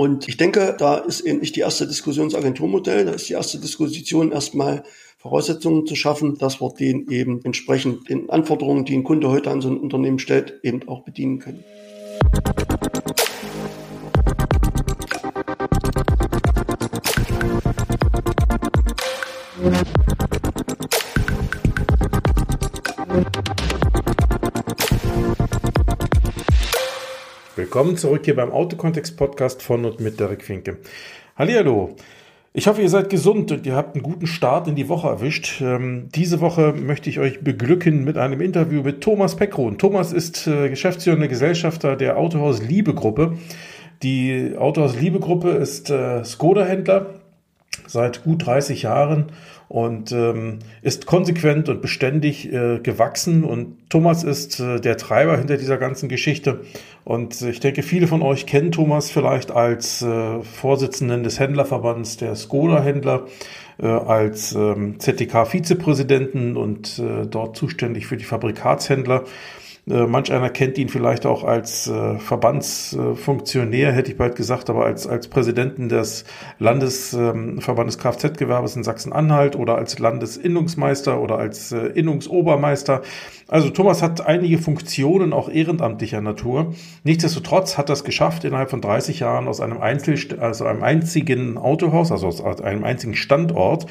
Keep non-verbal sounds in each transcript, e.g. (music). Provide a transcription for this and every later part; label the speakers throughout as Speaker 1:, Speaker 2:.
Speaker 1: Und ich denke, da ist eben nicht die erste Diskussionsagenturmodell, da ist die erste Diskussion erstmal Voraussetzungen zu schaffen, dass wir den eben entsprechend den Anforderungen, die ein Kunde heute an so ein Unternehmen stellt, eben auch bedienen können.
Speaker 2: Willkommen zurück hier beim Autokontext Podcast von und mit Derek Finke. Hallihallo. Ich hoffe, ihr seid gesund und ihr habt einen guten Start in die Woche erwischt. Ähm, diese Woche möchte ich euch beglücken mit einem Interview mit Thomas Peckrohn. Thomas ist äh, geschäftsführender Gesellschafter der Autohaus Liebe Gruppe. Die Autohaus Liebe Gruppe ist äh, Skoda-Händler seit gut 30 Jahren und ähm, ist konsequent und beständig äh, gewachsen. Und Thomas ist äh, der Treiber hinter dieser ganzen Geschichte. Und ich denke, viele von euch kennen Thomas vielleicht als äh, Vorsitzenden des Händlerverbands der Skoda-Händler, äh, als ähm, ZDK-Vizepräsidenten und äh, dort zuständig für die Fabrikatshändler. Äh, manch einer kennt ihn vielleicht auch als äh, Verbandsfunktionär, hätte ich bald gesagt, aber als, als Präsidenten des Landesverbandes ähm, Kfz-Gewerbes in Sachsen-Anhalt oder als Landesinnungsmeister oder als äh, Innungsobermeister. Also Thomas hat einige Funktionen auch ehrenamtlicher Natur. Nichtsdestotrotz hat das geschafft, innerhalb von 30 Jahren aus einem, Einzel also einem einzigen Autohaus, also aus einem einzigen Standort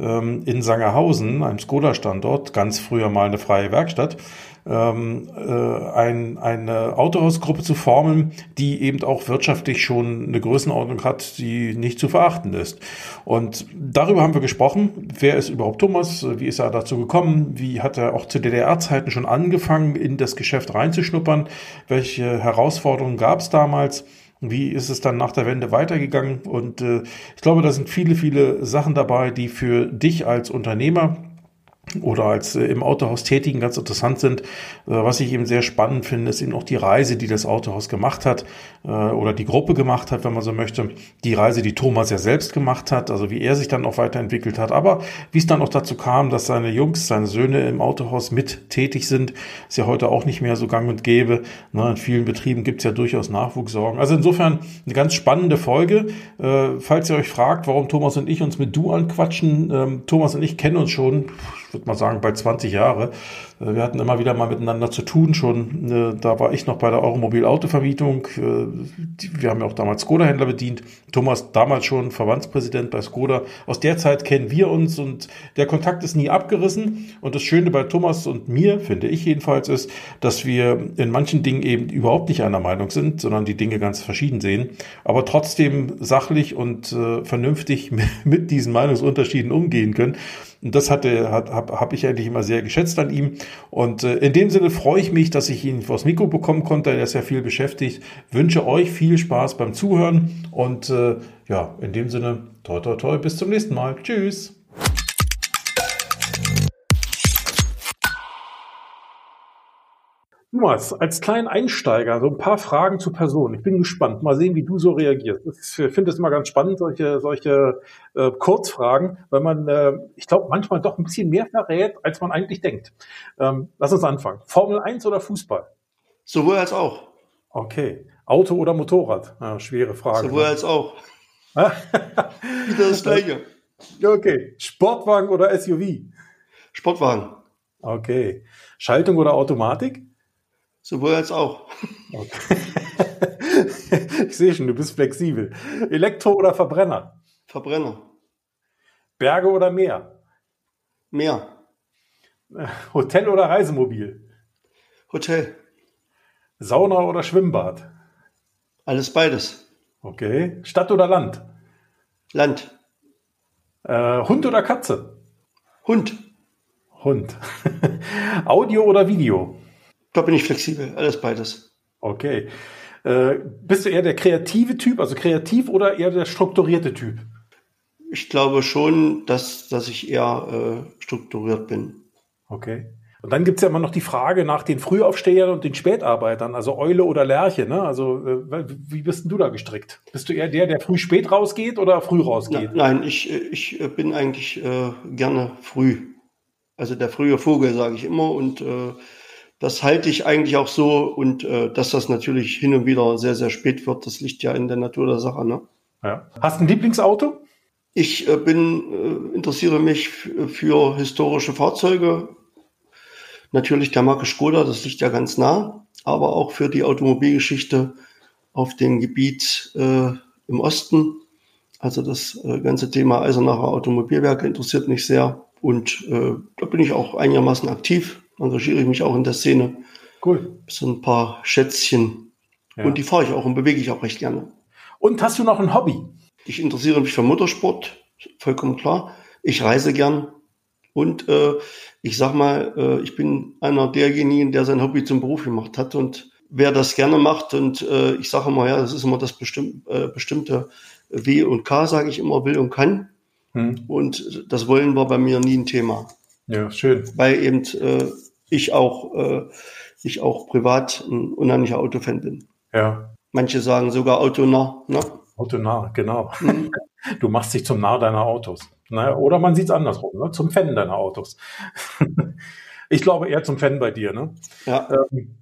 Speaker 2: ähm, in Sangerhausen, einem Skoda-Standort, ganz früher mal eine freie Werkstatt, ähm, äh, ein, eine Autohausgruppe zu formen, die eben auch wirtschaftlich schon eine Größenordnung hat, die nicht zu verachten ist. Und darüber haben wir gesprochen. Wer ist überhaupt Thomas? Wie ist er dazu gekommen? Wie hat er auch zu DDR-Zeiten schon angefangen, in das Geschäft reinzuschnuppern? Welche Herausforderungen gab es damals? Wie ist es dann nach der Wende weitergegangen? Und äh, ich glaube, da sind viele, viele Sachen dabei, die für dich als Unternehmer oder als äh, im Autohaus Tätigen ganz interessant sind. Äh, was ich eben sehr spannend finde, ist eben auch die Reise, die das Autohaus gemacht hat äh, oder die Gruppe gemacht hat, wenn man so möchte. Die Reise, die Thomas ja selbst gemacht hat, also wie er sich dann auch weiterentwickelt hat. Aber wie es dann auch dazu kam, dass seine Jungs, seine Söhne im Autohaus mit tätig sind, ist ja heute auch nicht mehr so gang und gäbe. Ne, in vielen Betrieben gibt es ja durchaus Nachwuchssorgen. Also insofern eine ganz spannende Folge. Falls ihr euch fragt, warum Thomas und ich uns mit Du anquatschen, ähm, Thomas und ich kennen uns schon würde mal sagen, bei 20 Jahre. Äh, wir hatten immer wieder mal miteinander zu tun schon. Äh, da war ich noch bei der Euromobil Autovermietung. Äh, wir haben ja auch damals Skoda-Händler bedient. Thomas damals schon Verbandspräsident bei Skoda. Aus der Zeit kennen wir uns und der Kontakt ist nie abgerissen. Und das Schöne bei Thomas und mir, finde ich jedenfalls, ist, dass wir in manchen Dingen eben überhaupt nicht einer Meinung sind, sondern die Dinge ganz verschieden sehen. Aber trotzdem sachlich und vernünftig (laughs) mit diesen Meinungsunterschieden umgehen können. Und das hatte, hat, habe hab ich eigentlich immer sehr geschätzt an ihm. Und äh, in dem Sinne freue ich mich, dass ich ihn vors Mikro bekommen konnte. Er ist ja viel beschäftigt. Wünsche euch viel Spaß beim Zuhören. Und äh, ja, in dem Sinne, toi, toi, toi, bis zum nächsten Mal. Tschüss. Thomas, als kleinen Einsteiger, so ein paar Fragen zur Person. Ich bin gespannt. Mal sehen, wie du so reagierst. Ich finde es immer ganz spannend, solche, solche äh, Kurzfragen, weil man, äh, ich glaube, manchmal doch ein bisschen mehr verrät, als man eigentlich denkt. Ähm, lass uns anfangen. Formel 1 oder Fußball?
Speaker 1: Sowohl als auch.
Speaker 2: Okay. Auto oder Motorrad? Ja, schwere Frage.
Speaker 1: Sowohl ne? als auch. (laughs) Wieder das Gleiche.
Speaker 2: Okay. Sportwagen oder SUV?
Speaker 1: Sportwagen.
Speaker 2: Okay. Schaltung oder Automatik?
Speaker 1: Sowohl als auch. (laughs)
Speaker 2: Ich sehe schon, du bist flexibel. Elektro oder Verbrenner?
Speaker 1: Verbrenner.
Speaker 2: Berge oder Meer?
Speaker 1: Meer. (laughs)
Speaker 2: Hotel oder Reisemobil?
Speaker 1: Hotel.
Speaker 2: Sauna oder Schwimmbad?
Speaker 1: Alles beides.
Speaker 2: Okay. Stadt oder Land?
Speaker 1: Land.
Speaker 2: Äh, Hund oder Katze?
Speaker 1: Hund.
Speaker 2: Hund. (laughs) Audio oder Video?
Speaker 1: Da bin ich flexibel, alles beides.
Speaker 2: Okay. Äh, bist du eher der kreative Typ, also kreativ oder eher der strukturierte Typ?
Speaker 1: Ich glaube schon, dass, dass ich eher äh, strukturiert bin.
Speaker 2: Okay. Und dann gibt's ja immer noch die Frage nach den Frühaufstehern und den Spätarbeitern, also Eule oder Lerche. Ne? Also äh, wie bist denn du da gestrickt? Bist du eher der, der früh spät rausgeht oder früh rausgeht?
Speaker 1: Na, nein, ich, ich bin eigentlich äh, gerne früh. Also der frühe Vogel, sage ich immer. Und äh, Das halte ich eigentlich auch so und äh, dass das natürlich hin und wieder sehr, sehr spät wird, das liegt ja in der Natur der Sache. Ne?
Speaker 2: Ja. Hast du ein Lieblingsauto?
Speaker 1: Ich äh, bin, äh, interessiere mich für historische Fahrzeuge. Natürlich der Marke Skoda, das liegt ja ganz nah, aber auch für die Automobilgeschichte auf dem Gebiet äh, im Osten. Also das äh, ganze Thema Eisenacher Automobilwerke interessiert mich sehr und äh, da bin ich auch einigermaßen aktiv, engagiere ich mich auch in der Szene. Cool. So ein paar Schätzchen. Ja. Und die fahre ich auch und bewege ich auch recht gerne.
Speaker 2: Und hast du noch ein Hobby?
Speaker 1: Ich interessiere mich für Motorsport, vollkommen klar. Ich reise gern. Und äh, ich sag mal, äh, ich bin einer derjenigen, der sein Hobby zum Beruf gemacht hat. Und wer das gerne macht, und äh, ich sage immer, ja, das ist immer das bestimm äh, bestimmte W und K, sage ich immer, will und kann. Hm. Und das Wollen war bei mir nie ein Thema.
Speaker 2: Ja, schön.
Speaker 1: Weil eben äh, ich auch äh, ich auch privat ein unheimlicher Autofan bin.
Speaker 2: Ja.
Speaker 1: Manche sagen sogar autonah, ne?
Speaker 2: Autonah, genau. Mhm. (laughs) Du machst dich zum Narr deiner Autos. Ne? Oder man sieht es andersrum, ne? zum Fan deiner Autos. (laughs) ich glaube eher zum Fan bei dir. Ne?
Speaker 1: Ja.
Speaker 2: Ähm,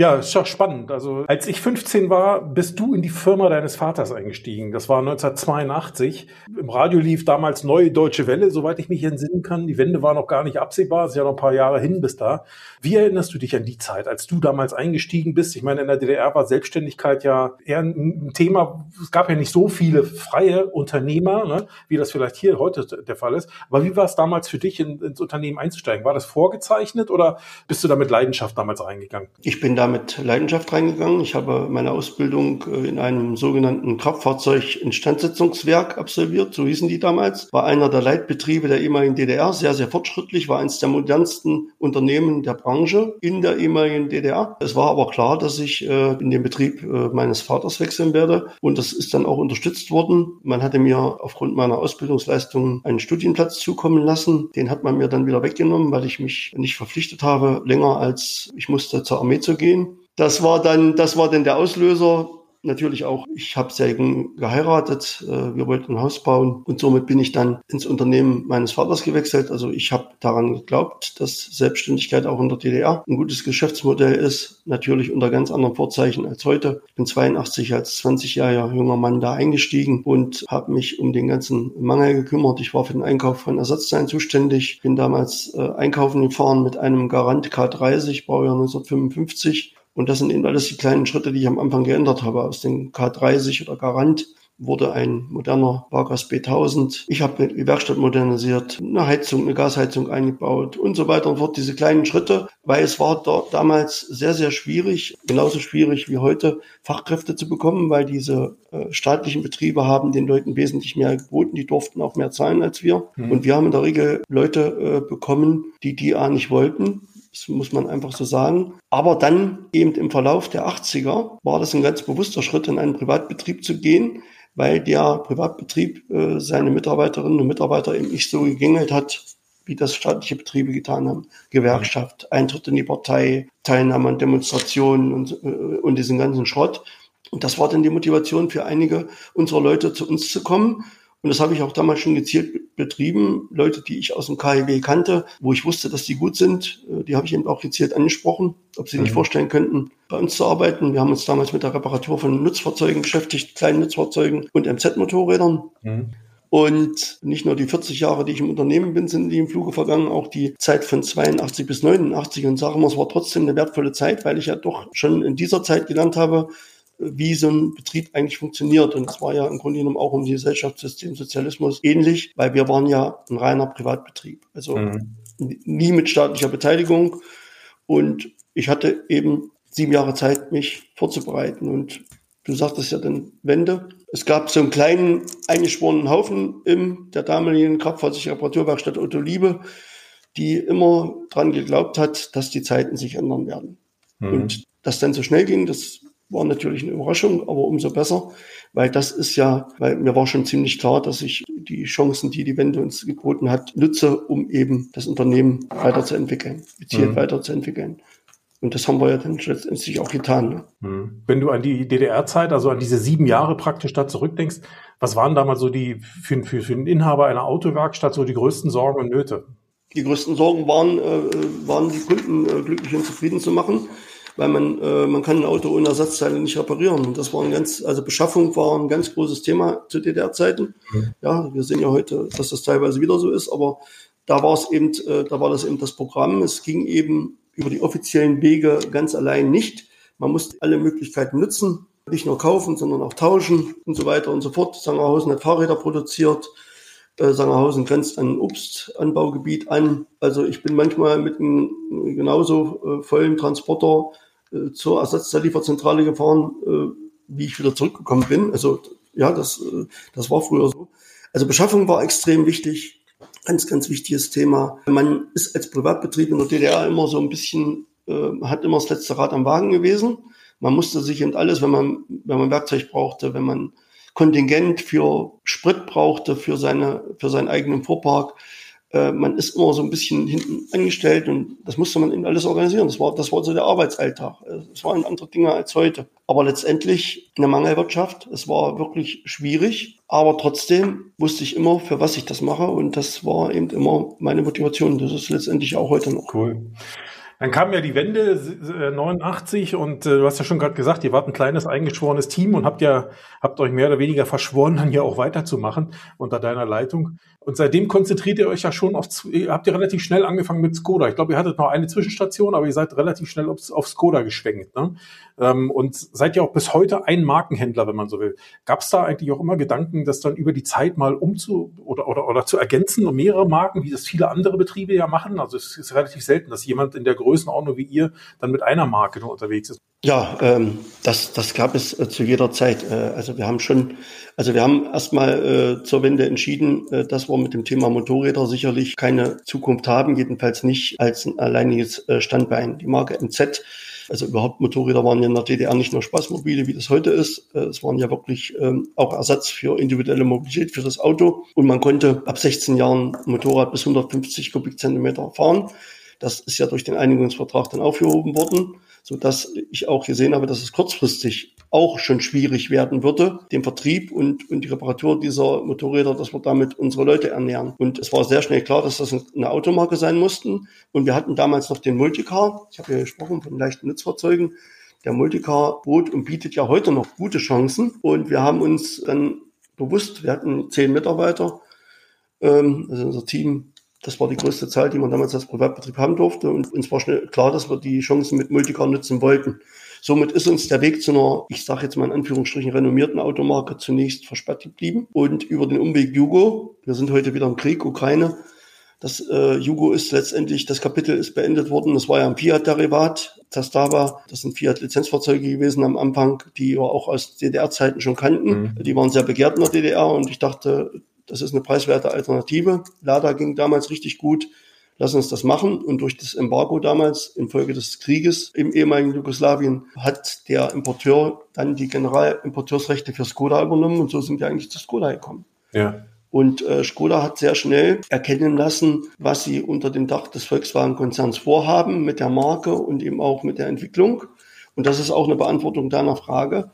Speaker 2: ja, ist doch spannend. Also als ich 15 war, bist du in die Firma deines Vaters eingestiegen. Das war 1982. Im Radio lief damals Neue Deutsche Welle, soweit ich mich entsinnen kann. Die Wende war noch gar nicht absehbar. Es ist ja noch ein paar Jahre hin bis da. Wie erinnerst du dich an die Zeit, als du damals eingestiegen bist? Ich meine, in der DDR war Selbstständigkeit ja eher ein Thema. Es gab ja nicht so viele freie Unternehmer, ne, wie das vielleicht hier heute der Fall ist. Aber wie war es damals für dich, in, ins Unternehmen einzusteigen? War das vorgezeichnet oder bist du da mit Leidenschaft damals reingegangen?
Speaker 1: Ich bin da mit Leidenschaft reingegangen. Ich habe meine Ausbildung äh, in einem sogenannten Kraftfahrzeug-Instandsetzungswerk absolviert, so hießen die damals. War einer der Leitbetriebe der ehemaligen DDR, sehr, sehr fortschrittlich, war eines der modernsten Unternehmen der Branche in der ehemaligen DDR. Es war aber klar, dass ich äh, in den Betrieb äh, meines Vaters wechseln werde und das ist dann auch unterstützt worden. Man hatte mir aufgrund meiner Ausbildungsleistung einen Studienplatz zukommen lassen. Den hat man mir dann wieder weggenommen, weil ich mich nicht verpflichtet habe, länger als ich musste zur Armee zu gehen. Das war dann, das war dann der Auslöser. Natürlich auch, ich habe sehr jung geheiratet, äh, wir wollten ein Haus bauen und somit bin ich dann ins Unternehmen meines Vaters gewechselt. Also ich habe daran geglaubt, dass Selbstständigkeit auch in der DDR ein gutes Geschäftsmodell ist, natürlich unter ganz anderen Vorzeichen als heute. Ich bin 82 als 20-jähriger junger Mann da eingestiegen und habe mich um den ganzen Mangel gekümmert. Ich war für den Einkauf von Ersatzteilen zuständig, bin damals äh, einkaufen gefahren mit einem Garant K30, Baujahr 1955 und das sind eben alles die kleinen Schritte, die ich am Anfang geändert habe. Aus dem K30 oder Garant wurde ein moderner Vargas B1000. Ich habe die Werkstatt modernisiert, eine Heizung, eine Gasheizung eingebaut und so weiter und fort. Diese kleinen Schritte, weil es war da, damals sehr, sehr schwierig, genauso schwierig wie heute, Fachkräfte zu bekommen, weil diese äh, staatlichen Betriebe haben den Leuten wesentlich mehr geboten. Die durften auch mehr zahlen als wir. Mhm. Und wir haben in der Regel Leute äh, bekommen, die die A nicht wollten das muss man einfach so sagen. Aber dann eben im Verlauf der 80er war das ein ganz bewusster Schritt, in einen Privatbetrieb zu gehen, weil der Privatbetrieb äh, seine Mitarbeiterinnen und Mitarbeiter eben nicht so gegängelt hat, wie das staatliche Betriebe getan haben. Gewerkschaft, Eintritt in die Partei, Teilnahme an Demonstrationen und, äh, und diesen ganzen Schrott. Und das war dann die Motivation für einige unserer Leute zu uns zu kommen und das habe ich auch damals schon gezielt betrieben. Leute, die ich aus dem KIW kannte, wo ich wusste, dass die gut sind, äh, die habe ich eben auch gezielt angesprochen, ob sie mhm. nicht vorstellen könnten, bei uns zu arbeiten. Wir haben uns damals mit der Reparatur von Nutzfahrzeugen beschäftigt, kleinen Nutzfahrzeugen und MZ-Motorrädern. Mhm. Und nicht nur die 40 Jahre, die ich im Unternehmen bin, sind die im Fluge vergangen, auch die Zeit von 82 bis 89. Und sagen wir, es war trotzdem eine wertvolle Zeit, weil ich ja doch schon in dieser Zeit gelernt habe, wie so ein Betrieb eigentlich funktioniert. Und es war ja im Grunde genommen auch um die Gesellschaftssystem Sozialismus ähnlich, weil wir waren ja ein reiner Privatbetrieb. Also mhm. nie mit staatlicher Beteiligung. Und ich hatte eben sieben Jahre Zeit, mich vorzubereiten. Und du sagtest ja dann Wende. Es gab so einen kleinen eingeschworenen Haufen in der damaligen Kraftfahrzeug-Reparaturwerkstatt Otto Liebe, die immer dran geglaubt hat, dass die Zeiten sich ändern werden. Mhm. Und das dann so schnell ging, das war natürlich eine Überraschung, aber umso besser, weil das ist ja, weil mir war schon ziemlich klar, dass ich die Chancen, die die Wende uns geboten hat, nutze, um eben das Unternehmen weiterzuentwickeln, gezielt mhm. weiterzuentwickeln. Und das haben wir ja dann letztendlich auch getan. Ne?
Speaker 2: Mhm. Wenn du an die DDR-Zeit, also an diese sieben Jahre praktisch da zurückdenkst, was waren damals so die für, für, für den Inhaber einer Autowerkstatt so die größten Sorgen und Nöte?
Speaker 1: die größten Sorgen waren, äh, waren die Kunden äh, glücklich und zufrieden zu machen, weil man, äh, man kann ein Auto ohne Ersatzteile nicht reparieren. Und das war ein ganz, also Beschaffung war ein ganz großes Thema zu DDR-Zeiten. Mhm. Ja, wir sehen ja heute, dass das teilweise wieder so ist, aber da war es eben, äh, da war das eben das Programm. Es ging eben über die offiziellen Wege ganz allein nicht. Man musste alle Möglichkeiten nutzen, nicht nur kaufen, sondern auch tauschen und so weiter und so fort. Sangerhausen hat Fahrräder produziert. Äh, Sangerhausen grenzt an ein Obstanbaugebiet an. Also ich bin manchmal mit einem genauso äh, vollen Transporter äh, zur Ersatzteillieferzentrale gefahren, äh, wie ich wieder zurückgekommen bin. Also ja, das, äh, das war früher so. Also Beschaffung war extrem wichtig. Ganz, ganz wichtiges Thema. Man ist als Privatbetrieb in der DDR immer so ein bisschen, äh, hat immer das letzte Rad am Wagen gewesen. Man musste sich eben alles, wenn man, wenn man Werkzeug brauchte, wenn man Kontingent für Sprit brauchte, für seine, für seinen eigenen Fuhrpark. Äh, man ist immer so ein bisschen hinten angestellt und das musste man eben alles organisieren. Das war, das war so der Arbeitsalltag. Es waren andere Dinge als heute. Aber letztendlich eine Mangelwirtschaft. Es war wirklich schwierig. Aber trotzdem wusste ich immer, für was ich das mache. Und das war eben immer meine Motivation. Das ist letztendlich auch heute noch.
Speaker 2: Cool. Dann kam ja die Wende äh, 89 und äh, du hast ja schon gerade gesagt, ihr wart ein kleines eingeschworenes Team und habt ja habt euch mehr oder weniger verschworen, dann ja auch weiterzumachen unter deiner Leitung. Und seitdem konzentriert ihr euch ja schon auf, habt ihr relativ schnell angefangen mit Skoda. Ich glaube, ihr hattet noch eine Zwischenstation, aber ihr seid relativ schnell auf, auf Skoda geschwenkt. Ne? Ähm, und seid ja auch bis heute ein Markenhändler, wenn man so will. Gab es da eigentlich auch immer Gedanken, das dann über die Zeit mal umzu oder, oder, oder zu ergänzen um mehrere Marken, wie das viele andere Betriebe ja machen? Also es ist relativ selten, dass jemand in der Größenordnung wie ihr dann mit einer Marke nur unterwegs ist.
Speaker 1: Ja, ähm, das, das gab es äh, zu jeder Zeit. Äh, also wir haben schon, also wir haben erstmal äh, zur Wende entschieden, äh, dass wir mit dem Thema Motorräder sicherlich keine Zukunft haben, jedenfalls nicht als ein alleiniges äh, Standbein. Die Marke MZ, also überhaupt Motorräder waren ja in der DDR nicht nur Spaßmobile, wie das heute ist. Äh, es waren ja wirklich ähm, auch Ersatz für individuelle Mobilität für das Auto. Und man konnte ab 16 Jahren Motorrad bis 150 Kubikzentimeter fahren. Das ist ja durch den Einigungsvertrag dann aufgehoben worden so dass ich auch gesehen habe, dass es kurzfristig auch schon schwierig werden würde, den Vertrieb und, und die Reparatur dieser Motorräder, dass wir damit unsere Leute ernähren. Und es war sehr schnell klar, dass das eine Automarke sein mussten. Und wir hatten damals noch den Multicar. Ich habe ja gesprochen von leichten Nutzfahrzeugen. Der Multicar bot und bietet ja heute noch gute Chancen. Und wir haben uns dann bewusst, wir hatten zehn Mitarbeiter, ähm, also unser Team das war die größte Zahl, die man damals als Privatbetrieb haben durfte. Und uns war schnell klar, dass wir die Chancen mit Multicar nutzen wollten. Somit ist uns der Weg zu einer, ich sage jetzt mal in Anführungsstrichen, renommierten Automarke zunächst versperrt geblieben. Und über den Umweg Jugo, wir sind heute wieder im Krieg, Ukraine, das äh, Jugo ist letztendlich, das Kapitel ist beendet worden. Das war ja ein Fiat-Derivat, Tastava. Das sind Fiat-Lizenzfahrzeuge gewesen am Anfang, die wir auch aus DDR-Zeiten schon kannten. Mhm. Die waren sehr begehrt in der DDR und ich dachte, das ist eine preiswerte Alternative. Lada ging damals richtig gut. Lass uns das machen. Und durch das Embargo damals, infolge des Krieges im ehemaligen Jugoslawien, hat der Importeur dann die Generalimporteursrechte für Skoda übernommen. Und so sind wir eigentlich zu Skoda gekommen. Ja. Und äh, Skoda hat sehr schnell erkennen lassen, was sie unter dem Dach des Volkswagen-Konzerns vorhaben mit der Marke und eben auch mit der Entwicklung. Und das ist auch eine Beantwortung deiner Frage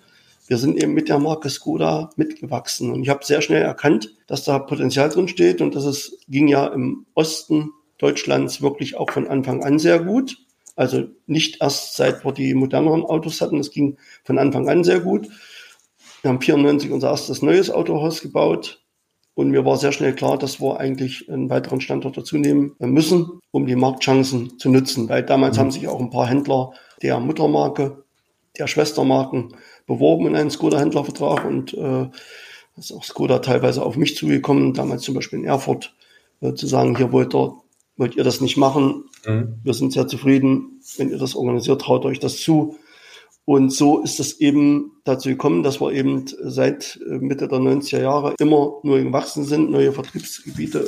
Speaker 1: wir sind eben mit der Marke Skoda mitgewachsen. Und ich habe sehr schnell erkannt, dass da Potenzial drin steht und dass es ging ja im Osten Deutschlands wirklich auch von Anfang an sehr gut. Also nicht erst seit wir die moderneren Autos hatten, es ging von Anfang an sehr gut. Wir haben 94 unser erstes neues Autohaus gebaut und mir war sehr schnell klar, dass wir eigentlich einen weiteren Standort dazu nehmen müssen, um die Marktchancen zu nutzen, weil damals mhm. haben sich auch ein paar Händler der Muttermarke, der Schwestermarken beworben in einen Skoda-Händlervertrag und äh, ist auch Skoda teilweise auf mich zugekommen, damals zum Beispiel in Erfurt, äh, zu sagen, hier wollt ihr, wollt ihr das nicht machen. Mhm. Wir sind sehr zufrieden, wenn ihr das organisiert, traut euch das zu. Und so ist es eben dazu gekommen, dass wir eben seit äh, Mitte der 90er Jahre immer nur gewachsen sind, neue Vertriebsgebiete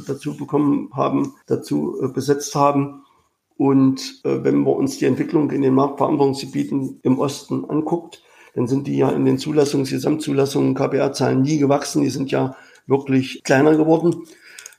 Speaker 1: äh, dazu bekommen haben, dazu äh, besetzt haben. Und äh, wenn wir uns die Entwicklung in den Marktverantwortungsgebieten im Osten anguckt, dann sind die ja in den Zulassungs-, Gesamtzulassungen, KPR-Zahlen nie gewachsen. Die sind ja wirklich kleiner geworden.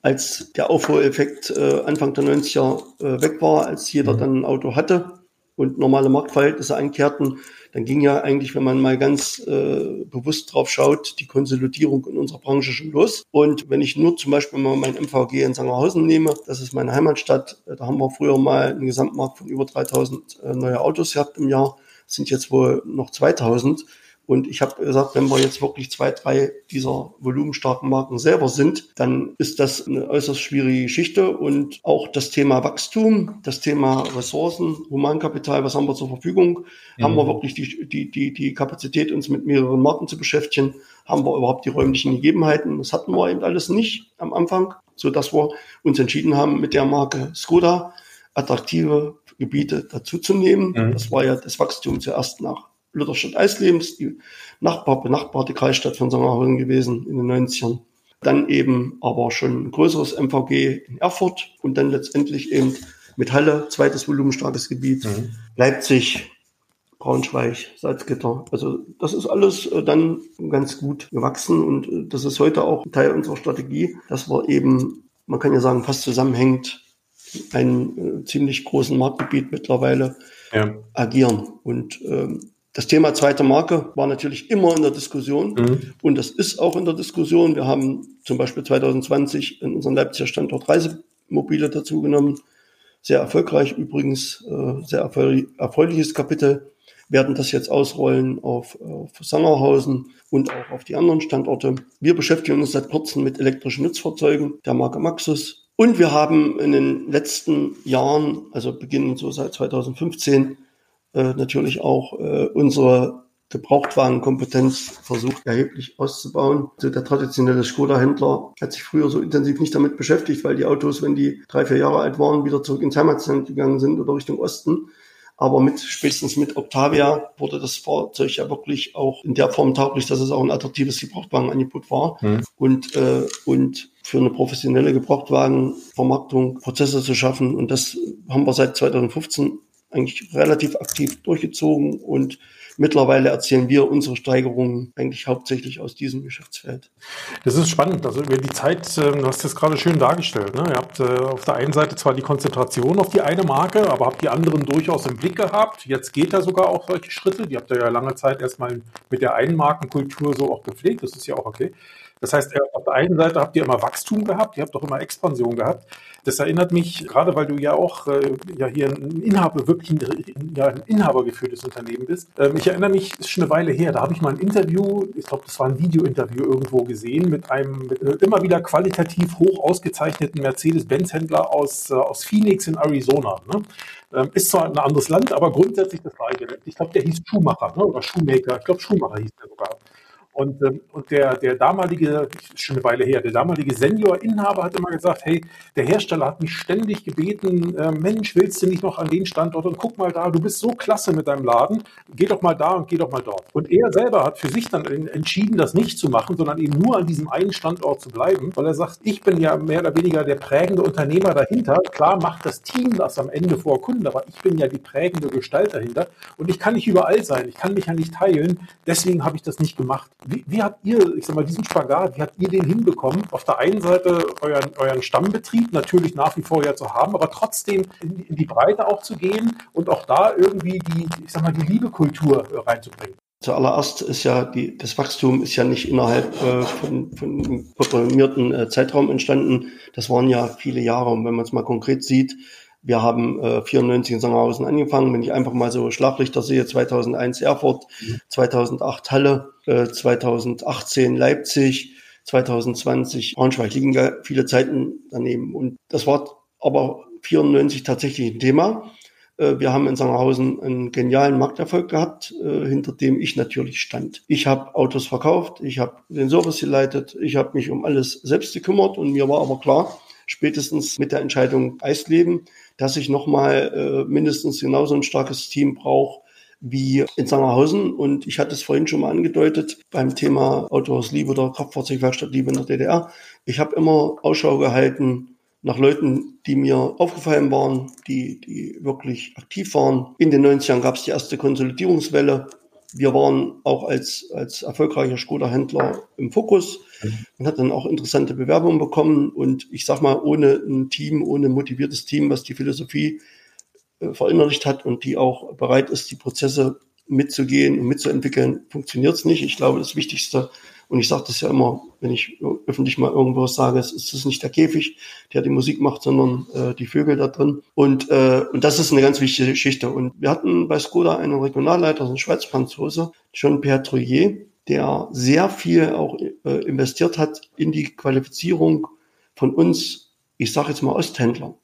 Speaker 1: Als der Aufholeffekt äh, Anfang der 90er äh, weg war, als jeder mhm. dann ein Auto hatte, und normale Marktverhältnisse einkehrten, dann ging ja eigentlich, wenn man mal ganz äh, bewusst drauf schaut, die Konsolidierung in unserer Branche schon los. Und wenn ich nur zum Beispiel mal mein MVG in Sangerhausen nehme, das ist meine Heimatstadt, äh, da haben wir früher mal einen Gesamtmarkt von über 3000 äh, neue Autos gehabt im Jahr, sind jetzt wohl noch 2000. Und ich habe gesagt, wenn wir jetzt wirklich zwei, drei dieser volumenstarken Marken selber sind, dann ist das eine äußerst schwierige Geschichte. Und auch das Thema Wachstum, das Thema Ressourcen, Humankapital, was haben wir zur Verfügung? Mhm. Haben wir wirklich die, die, die, die Kapazität, uns mit mehreren Marken zu beschäftigen? Haben wir überhaupt die räumlichen Gegebenheiten? Das hatten wir eben alles nicht am Anfang, so dass wir uns entschieden haben, mit der Marke Skoda attraktive Gebiete dazuzunehmen. Mhm. Das war ja das Wachstum zuerst nach Lutherstadt Eislebens, die Nachbar, benachbarte Kreisstadt von Sangerhausen gewesen in den 90ern. Dann eben aber schon ein größeres MVG in Erfurt und dann letztendlich eben mit Halle, zweites volumenstarkes Gebiet, mhm. Leipzig, Braunschweig, Salzgitter. Also das ist alles äh, dann ganz gut gewachsen und äh, das ist heute auch Teil unserer Strategie, dass wir eben, man kann ja sagen, fast zusammenhängt, einen äh, ziemlich großen Marktgebiet mittlerweile ja. agieren. Und ähm, das Thema zweite Marke war natürlich immer in der Diskussion mhm. und das ist auch in der Diskussion. Wir haben zum Beispiel 2020 in unserem Leipziger Standort Reisemobile dazugenommen. Sehr erfolgreich übrigens, äh, sehr erfreuliches Kapitel. Werden das jetzt ausrollen auf, auf Sangerhausen und auch auf die anderen Standorte. Wir beschäftigen uns seit kurzem mit elektrischen Nutzfahrzeugen der Marke Maxus. Und wir haben in den letzten Jahren, also beginnend so seit 2015, äh, natürlich auch äh, unsere Gebrauchtwagenkompetenz versucht erheblich auszubauen. Also der traditionelle Skoda-Händler hat sich früher so intensiv nicht damit beschäftigt, weil die Autos, wenn die drei, vier Jahre alt waren, wieder zurück ins Heimatland gegangen sind oder Richtung Osten. Aber mit, spätestens mit Octavia wurde das Fahrzeug ja wirklich auch in der Form tauglich, dass es auch ein attraktives Gebrauchtwagenangebot war. Mhm. Und, äh, und für eine professionelle Gebrauchtwagenvermarktung Prozesse zu schaffen. Und das haben wir seit 2015 eigentlich relativ aktiv durchgezogen und mittlerweile erzählen wir unsere Steigerungen eigentlich hauptsächlich aus diesem Geschäftsfeld.
Speaker 2: Das ist spannend. Also über die Zeit, ähm, du hast das gerade schön dargestellt. Ne? Ihr habt äh, auf der einen Seite zwar die Konzentration auf die eine Marke, aber habt die anderen durchaus im Blick gehabt. Jetzt geht da sogar auch solche Schritte. Die habt ihr ja lange Zeit erstmal mit der Einmarkenkultur so auch gepflegt. Das ist ja auch okay. Das heißt, auf der einen Seite habt ihr immer Wachstum gehabt, ihr habt auch immer Expansion gehabt. Das erinnert mich, gerade weil du ja auch äh, ja hier ein Inhaber, wirklich ein, ja, ein inhabergeführtes Unternehmen bist. Ähm, ich erinnere mich, ist schon eine Weile her, da habe ich mal ein Interview, ich glaube, das war ein Video-Interview irgendwo gesehen, mit einem mit, äh, immer wieder qualitativ hoch ausgezeichneten Mercedes-Benz-Händler aus, äh, aus Phoenix in Arizona. Ne? Ähm, ist zwar ein anderes Land, aber grundsätzlich das gleiche. Ich glaube, der hieß Schuhmacher ne? oder Schuhmaker. Ich glaube, Schuhmacher hieß der sogar. Und, ähm, und der, der damalige, schon eine Weile her, der damalige Senior-Inhaber hat immer gesagt, hey, der Hersteller hat mich ständig gebeten, äh, Mensch, willst du nicht noch an den Standort und guck mal da, du bist so klasse mit deinem Laden, geh doch mal da und geh doch mal dort. Und er selber hat für sich dann entschieden, das nicht zu machen, sondern eben nur an diesem einen Standort zu bleiben, weil er sagt, ich bin ja mehr oder weniger der prägende Unternehmer dahinter. Klar macht das Team das am Ende vor Kunden, aber ich bin ja die prägende Gestalt dahinter und ich kann nicht überall sein, ich kann mich ja nicht teilen, deswegen habe ich das nicht gemacht. Wie, wie habt ihr, ich sag mal, diesen Spagat, wie habt ihr den hinbekommen? Auf der einen Seite euren, euren Stammbetrieb natürlich nach wie vor ja zu haben, aber trotzdem in, in die Breite auch zu gehen und auch da irgendwie die, ich sag mal, die Liebekultur reinzubringen.
Speaker 1: Zuallererst ist ja die, das Wachstum ist ja nicht innerhalb äh, von, von einem programmierten äh, Zeitraum entstanden. Das waren ja viele Jahre. Und wenn man es mal konkret sieht, wir haben äh, 94 in Sangerhausen angefangen. Wenn ich einfach mal so Schlaglichter sehe, 2001 Erfurt, mhm. 2008 Halle, äh, 2018 Leipzig, 2020 Braunschweig. Liegen viele Zeiten daneben. Und das war aber 94 tatsächlich ein Thema. Äh, wir haben in Sangerhausen einen genialen Markterfolg gehabt, äh, hinter dem ich natürlich stand. Ich habe Autos verkauft, ich habe den Service geleitet, ich habe mich um alles selbst gekümmert und mir war aber klar, spätestens mit der Entscheidung Eisleben, dass ich nochmal äh, mindestens genauso ein starkes Team brauche wie in Sangerhausen. Und ich hatte es vorhin schon mal angedeutet beim Thema Autohaus Liebe oder Kraftfahrzeugwerkstatt Liebe in der DDR. Ich habe immer Ausschau gehalten nach Leuten, die mir aufgefallen waren, die, die wirklich aktiv waren. In den 90ern gab es die erste Konsolidierungswelle. Wir waren auch als, als erfolgreicher Skoda-Händler im Fokus und hat dann auch interessante Bewerbungen bekommen. Und ich sag mal, ohne ein Team, ohne ein motiviertes Team, was die Philosophie äh, verinnerlicht hat und die auch bereit ist, die Prozesse mitzugehen und mitzuentwickeln, funktioniert es nicht. Ich glaube, das Wichtigste, und ich sage das ja immer, wenn ich öffentlich mal irgendwas sage, es ist nicht der Käfig, der die Musik macht, sondern äh, die Vögel da drin. Und, äh, und das ist eine ganz wichtige Geschichte. Und wir hatten bei Skoda einen Regionalleiter, einen Schweiz-Franzose, John Pierre Trouillet, der sehr viel auch äh, investiert hat in die Qualifizierung von uns, ich sage jetzt mal Osthändlern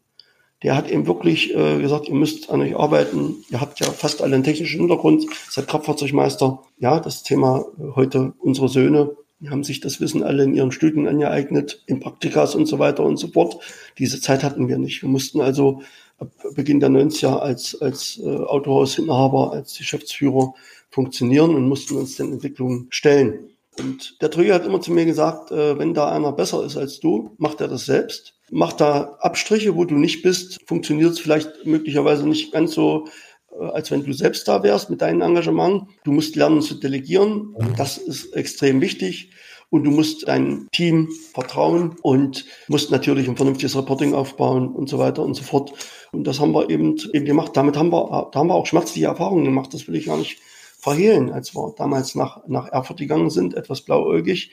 Speaker 1: der hat eben wirklich äh, gesagt, ihr müsst an euch arbeiten. Ihr habt ja fast alle einen technischen Hintergrund, seid Kraftfahrzeugmeister. Ja, das Thema äh, heute unsere Söhne, die haben sich das Wissen alle in ihren Studien angeeignet, in Praktikas und so weiter und so fort. Diese Zeit hatten wir nicht. Wir mussten also ab Beginn der 90er als, als äh, Autohausinhaber, als Geschäftsführer funktionieren und mussten uns den Entwicklungen stellen. Und der Trüger hat immer zu mir gesagt, äh, wenn da einer besser ist als du, macht er das selbst. Macht da Abstriche, wo du nicht bist, funktioniert es vielleicht möglicherweise nicht ganz so, äh, als wenn du selbst da wärst mit deinem Engagement. Du musst lernen zu delegieren. Das ist extrem wichtig. Und du musst dein Team vertrauen und musst natürlich ein vernünftiges Reporting aufbauen und so weiter und so fort. Und das haben wir eben, eben gemacht. Damit haben wir, da haben wir auch schmerzliche Erfahrungen gemacht. Das will ich gar nicht verhehlen, als wir damals nach, nach Erfurt gegangen sind, etwas blauäugig.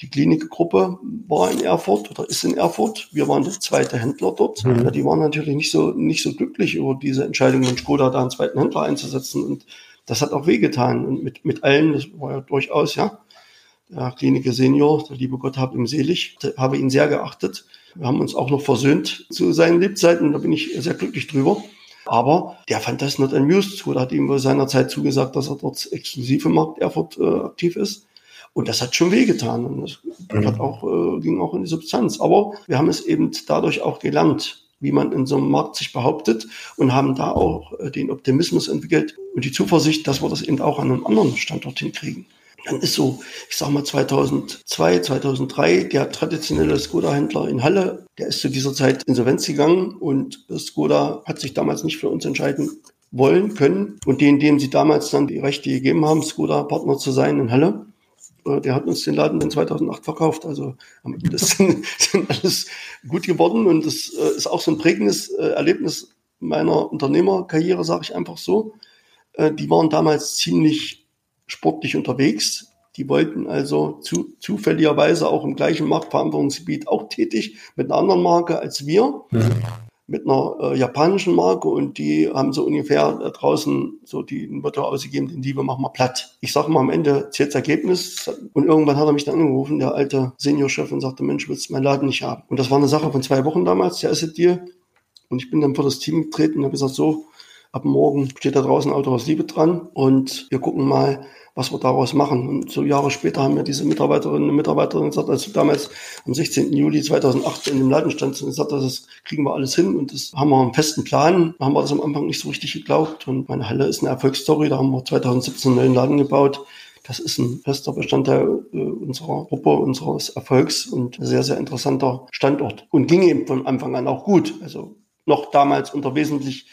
Speaker 1: Die Klinikgruppe war in Erfurt oder ist in Erfurt. Wir waren der zweite Händler dort. Mhm. Ja, die waren natürlich nicht so, nicht so glücklich über diese Entscheidung von Skoda, da einen zweiten Händler einzusetzen. Und das hat auch wehgetan. Und mit, mit allen, das war ja durchaus, ja, der Kliniker Senior, der liebe Gott hab ihm selig, habe ihn sehr geachtet. Wir haben uns auch noch versöhnt zu seinen Lebzeiten. Da bin ich sehr glücklich drüber. Aber der fand das not amused. Oder hat ihm wohl seinerzeit zugesagt, dass er dort exklusiv im Markt Erfurt äh, aktiv ist. Und das hat schon wehgetan. Und das mhm. hat auch, äh, ging auch in die Substanz. Aber wir haben es eben dadurch auch gelernt, wie man in so einem Markt sich behauptet und haben da auch äh, den Optimismus entwickelt und die Zuversicht, dass wir das eben auch an einem anderen Standort hinkriegen. Dann ist so, ich sag mal 2002, 2003, der traditionelle Skoda-Händler in Halle, der ist zu dieser Zeit insolvenz gegangen und Skoda hat sich damals nicht für uns entscheiden wollen, können. Und den, dem sie damals dann die Rechte gegeben haben, Skoda-Partner zu sein in Halle, der hat uns den Laden in 2008 verkauft. Also das (laughs) sind, sind alles gut geworden und das äh, ist auch so ein prägendes äh, Erlebnis meiner Unternehmerkarriere, sage ich einfach so. Die waren damals ziemlich sportlich unterwegs. Die wollten also zu, zufälligerweise auch im gleichen Marktverantwortungsgebiet auch tätig mit einer anderen Marke als wir, mhm. Mit einer äh, japanischen Marke und die haben so ungefähr da draußen so die Motto ausgegeben, den Liebe machen wir platt. Ich sage mal am Ende zählt das Ergebnis und irgendwann hat er mich dann angerufen, der alte Seniorchef und sagte, Mensch, willst du meinen Laden nicht haben? Und das war eine Sache von zwei Wochen damals, der Asset Deal. Und ich bin dann vor das Team getreten und habe gesagt, so, ab morgen steht da draußen Auto aus Liebe dran und wir gucken mal, was wir daraus machen. Und so Jahre später haben mir diese Mitarbeiterinnen und Mitarbeiter gesagt, als damals am 16. Juli 2008 in dem Laden stand und gesagt, das kriegen wir alles hin und das haben wir einen festen Plan. Da haben wir das am Anfang nicht so richtig geglaubt und meine Halle ist eine Erfolgsstory. Da haben wir 2017 einen neuen Laden gebaut. Das ist ein fester Bestandteil äh, unserer Gruppe, unseres Erfolgs und ein sehr, sehr interessanter Standort. Und ging eben von Anfang an auch gut. Also noch damals unter wesentlich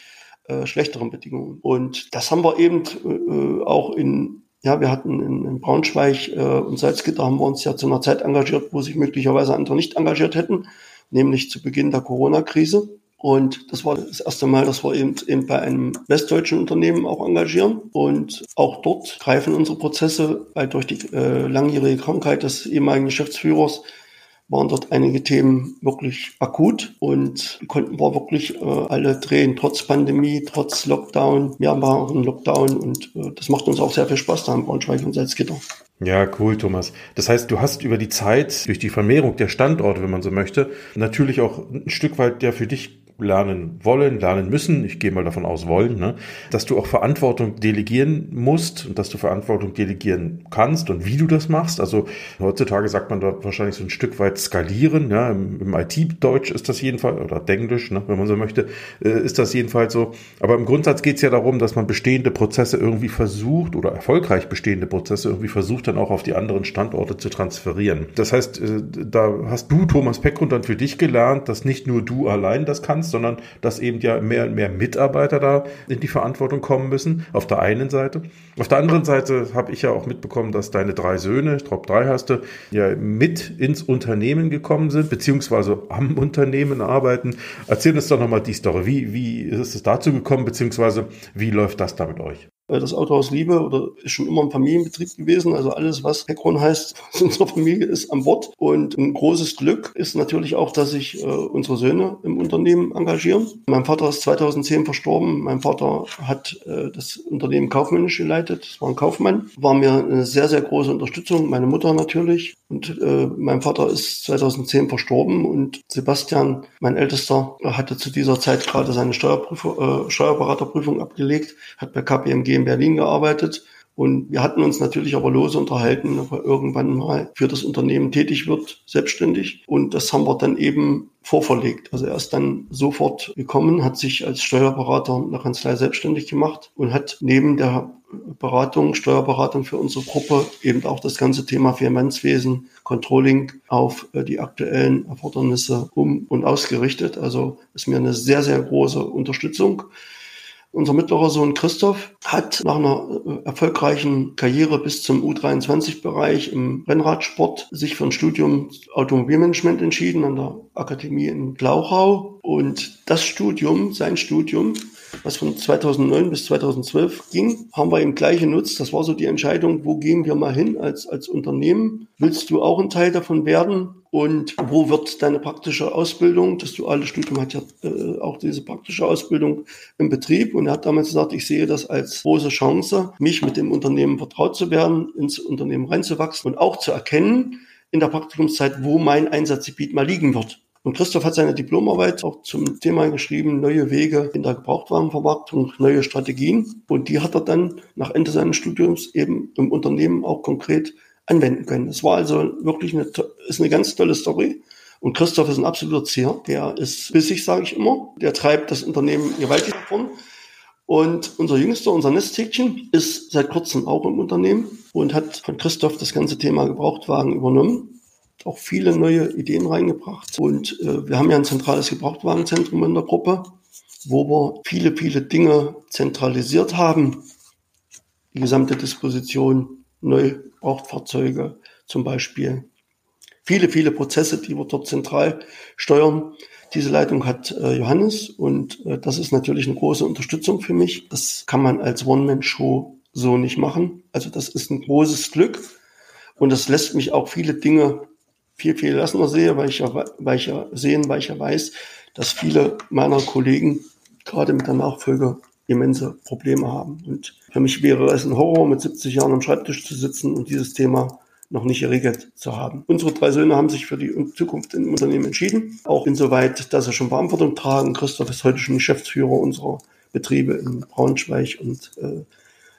Speaker 1: äh, schlechteren Bedingungen. Und das haben wir eben äh, auch in, ja, wir hatten in, in Braunschweig äh, und Salzgitter haben wir uns ja zu einer Zeit engagiert, wo sich möglicherweise andere nicht engagiert hätten, nämlich zu Beginn der Corona-Krise. Und das war das erste Mal, dass wir eben, eben bei einem westdeutschen Unternehmen auch engagieren. Und auch dort greifen unsere Prozesse, weil durch die äh, langjährige Krankheit des ehemaligen Geschäftsführers waren dort einige Themen wirklich akut und konnten wir wirklich äh, alle drehen, trotz Pandemie, trotz Lockdown. Einen Lockdown und äh, das macht uns auch sehr viel Spaß da in Braunschweig und Salzgitter.
Speaker 2: Ja, cool, Thomas. Das heißt, du hast über die Zeit, durch die Vermehrung der Standorte, wenn man so möchte, natürlich auch ein Stück weit der für dich lernen wollen, lernen müssen, ich gehe mal davon aus wollen, ne, dass du auch Verantwortung delegieren musst und dass du Verantwortung delegieren kannst und wie du das machst. Also heutzutage sagt man da wahrscheinlich so ein Stück weit skalieren. Ja, Im, im IT-Deutsch ist das jedenfalls, oder Denglisch, ne, wenn man so möchte, äh, ist das jedenfalls so. Aber im Grundsatz geht es ja darum, dass man bestehende Prozesse irgendwie versucht oder erfolgreich bestehende Prozesse irgendwie versucht, dann auch auf die anderen Standorte zu transferieren. Das heißt, äh, da hast du, Thomas Peckgrund, dann für dich gelernt, dass nicht nur du allein das kannst, kannst, sondern dass eben ja mehr und mehr Mitarbeiter da in die Verantwortung kommen müssen, auf der einen Seite. Auf der anderen Seite habe ich ja auch mitbekommen, dass deine drei Söhne, ich glaube drei hast du, ja mit ins Unternehmen gekommen sind, beziehungsweise am (laughs) Unternehmen arbeiten. Erzähl uns doch nochmal die Story. Wie, wie ist es dazu gekommen, beziehungsweise wie läuft das da mit euch?
Speaker 1: Das Autohaus Liebe oder ist schon immer ein Familienbetrieb gewesen. Also alles, was Heckron heißt, (laughs) aus unserer Familie ist an Bord. Und ein großes Glück ist natürlich auch, dass sich äh, unsere Söhne im Unternehmen engagieren. Mein Vater ist 2010 verstorben. Mein Vater hat äh, das Unternehmen kaufmännisch geleitet. Das war ein Kaufmann. War mir eine sehr, sehr große Unterstützung. Meine Mutter natürlich. Und äh, mein Vater ist 2010 verstorben und Sebastian, mein Ältester, hatte zu dieser Zeit gerade seine Steuerprüfer, äh, Steuerberaterprüfung abgelegt, hat bei KPMG in Berlin gearbeitet. Und wir hatten uns natürlich aber lose unterhalten, ob er irgendwann mal für das Unternehmen tätig wird, selbstständig. Und das haben wir dann eben vorverlegt. Also er ist dann sofort gekommen, hat sich als Steuerberater in der Kanzlei selbstständig gemacht und hat neben der Beratung, Steuerberatung für unsere Gruppe eben auch das ganze Thema Finanzwesen, Controlling auf äh, die aktuellen Erfordernisse um und ausgerichtet. Also ist mir eine sehr, sehr große Unterstützung. Unser mittlerer Sohn Christoph hat nach einer äh, erfolgreichen Karriere bis zum U23-Bereich im Rennradsport sich für ein Studium Automobilmanagement entschieden an der Akademie in Glauchau. Und das Studium, sein Studium, was von 2009 bis 2012 ging, haben wir ihm gleich genutzt. Das war so die Entscheidung, wo gehen wir mal hin als, als Unternehmen? Willst du auch ein Teil davon werden? Und wo wird deine praktische Ausbildung? Das duale Studium hat ja äh, auch diese praktische Ausbildung im Betrieb. Und er hat damals gesagt, ich sehe das als große Chance, mich mit dem Unternehmen vertraut zu werden, ins Unternehmen reinzuwachsen und auch zu erkennen in der Praktikumszeit, wo mein Einsatzgebiet mal liegen wird. Und Christoph hat seine Diplomarbeit auch zum Thema geschrieben, neue Wege in der Gebrauchtwarenvermarktung, neue Strategien. Und die hat er dann nach Ende seines Studiums eben im Unternehmen auch konkret anwenden können. Das war also wirklich eine, ist eine ganz tolle Story. Und Christoph ist ein absoluter Zier. Der ist bissig, sage ich immer. Der treibt das Unternehmen gewaltig davon. Und unser Jüngster, unser Nesthäkchen, ist seit kurzem auch im Unternehmen und hat von Christoph das ganze Thema Gebrauchtwagen übernommen auch viele neue Ideen reingebracht. Und äh, wir haben ja ein zentrales Gebrauchtwagenzentrum in der Gruppe, wo wir viele, viele Dinge zentralisiert haben. Die gesamte Disposition, Neugebrauchtfahrzeuge zum Beispiel. Viele, viele Prozesse, die wir dort zentral steuern. Diese Leitung hat äh, Johannes und äh, das ist natürlich eine große Unterstützung für mich. Das kann man als One-Man-Show so nicht machen. Also das ist ein großes Glück und das lässt mich auch viele Dinge viel, viel lassender sehe, weil ich ja, weil ich ja sehen, weil ich ja weiß, dass viele meiner Kollegen gerade mit der Nachfolge immense Probleme haben. Und für mich wäre es ein Horror, mit 70 Jahren am Schreibtisch zu sitzen und dieses Thema noch nicht geregelt zu haben. Unsere drei Söhne haben sich für die Zukunft im Unternehmen entschieden, auch insoweit, dass sie schon Verantwortung tragen. Christoph ist heute schon Geschäftsführer unserer Betriebe in Braunschweig und äh,